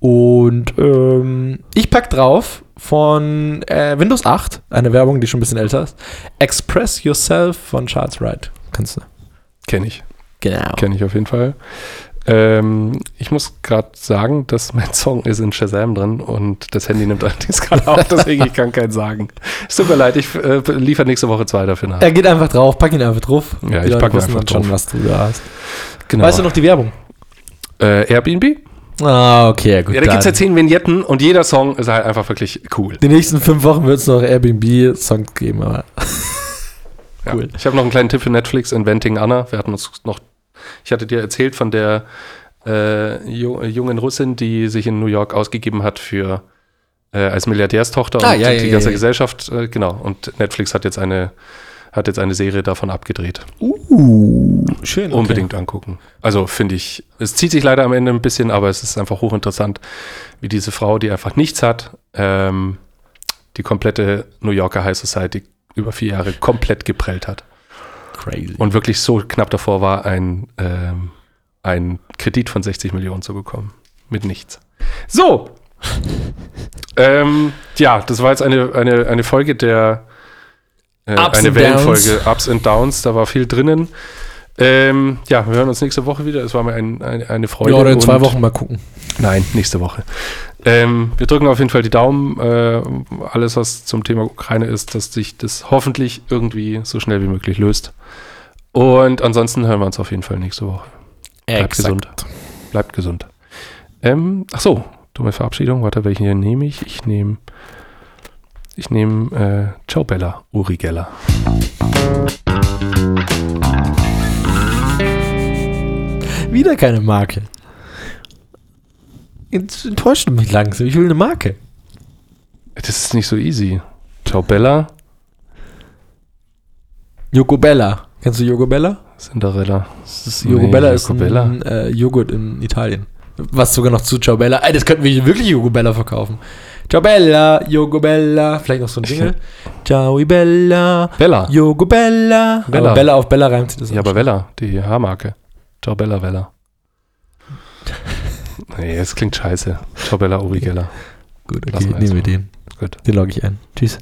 S1: Und ähm, ich pack drauf von äh, Windows 8, eine Werbung, die schon ein bisschen älter ist. Express Yourself von Charles Wright. Kannst du?
S2: Kenn ich.
S1: Genau.
S2: Kenne ich auf jeden Fall. Ähm, ich muss gerade sagen, dass mein Song ist in Shazam drin und das Handy nimmt allerdings gerade auf, deswegen ich kann keinen sagen. Es tut mir leid, ich äh, liefere nächste Woche zwei dafür nach.
S1: Er geht einfach drauf, pack ihn einfach drauf.
S2: Ja, ich
S1: Leute
S2: pack ihn
S1: wissen
S2: einfach
S1: dann schon,
S2: drauf.
S1: was du da hast.
S2: Genau.
S1: Weißt du noch die Werbung?
S2: Äh, Airbnb?
S1: Ah, okay, gut.
S2: Ja, da gibt es ja
S1: dann.
S2: zehn Vignetten und jeder Song ist halt einfach wirklich cool.
S1: Die nächsten fünf Wochen wird es noch Airbnb-Songs geben, aber
S2: Ja.
S1: Cool.
S2: Ich habe noch einen kleinen Tipp für Netflix, Inventing Anna. Wir hatten uns noch, ich hatte dir erzählt von der äh, ju jungen Russin, die sich in New York ausgegeben hat für äh, als Milliardärstochter
S1: Ah,
S2: und
S1: ja,
S2: die
S1: ja,
S2: ganze
S1: ja, ja.
S2: Gesellschaft, äh, genau. Und Netflix hat jetzt eine hat jetzt eine Serie davon abgedreht.
S1: uh, schön. okay.
S2: Unbedingt angucken. Also finde ich, es zieht sich leider am Ende ein bisschen, aber es ist einfach hochinteressant, wie diese Frau, die einfach nichts hat, ähm, die komplette New Yorker High Society über vier Jahre komplett geprellt hat
S1: Crazy.
S2: und wirklich so knapp davor war, ein, ähm, ein Kredit von 60 Millionen zu bekommen. Mit nichts. So. ähm, ja, das war jetzt eine, eine, eine Folge der äh, eine Wellenfolge Ups and Downs, da war viel drinnen. Ähm, ja, wir hören uns nächste Woche wieder. Es war mir ein, ein, eine Freude.
S1: ja, oder in zwei Wochen mal gucken.
S2: Nein, nächste Woche. Ähm, wir drücken auf jeden Fall die Daumen. Äh, alles, was zum Thema Ukraine ist, dass sich das hoffentlich irgendwie so schnell wie möglich löst. Und ansonsten hören wir uns auf jeden Fall nächste Woche. Bleibt gesund. Bleibt gesund. Ähm, ach so, dumme Verabschiedung. Warte, welchen hier nehme ich? Ich nehme ich nehme äh, Ciao Bella, Uri Geller.
S1: Wieder keine Marke. Jetzt enttäuscht mich langsam. Ich will eine Marke.
S2: Das ist nicht so easy. Ciao Bella,
S1: Joko Bella. Kennst du Joko Bella?
S2: Cinderella.
S1: Das ist,
S2: Nee,
S1: Joko Bella ist
S2: Joko Bella.
S1: ein äh, Joghurt in Italien. Was sogar noch zu Ciao Bella. Ey, das könnten wir wirklich Joko Bella verkaufen. Ciao Bella, Joko Bella. Vielleicht noch so ein Jingle. Ciao Bella,
S2: Bella.
S1: Joko Bella.
S2: Bella.
S1: Aber Bella auf Bella reimt sich das
S2: Ja, aber Vella, die Haarmarke. Ciao Bella Vella. Nee, es klingt scheiße. Ciao Bella Uri Geller.
S1: Gut, okay, nehmen wir den.
S2: Gut.
S1: Den logge ich ein. Tschüss.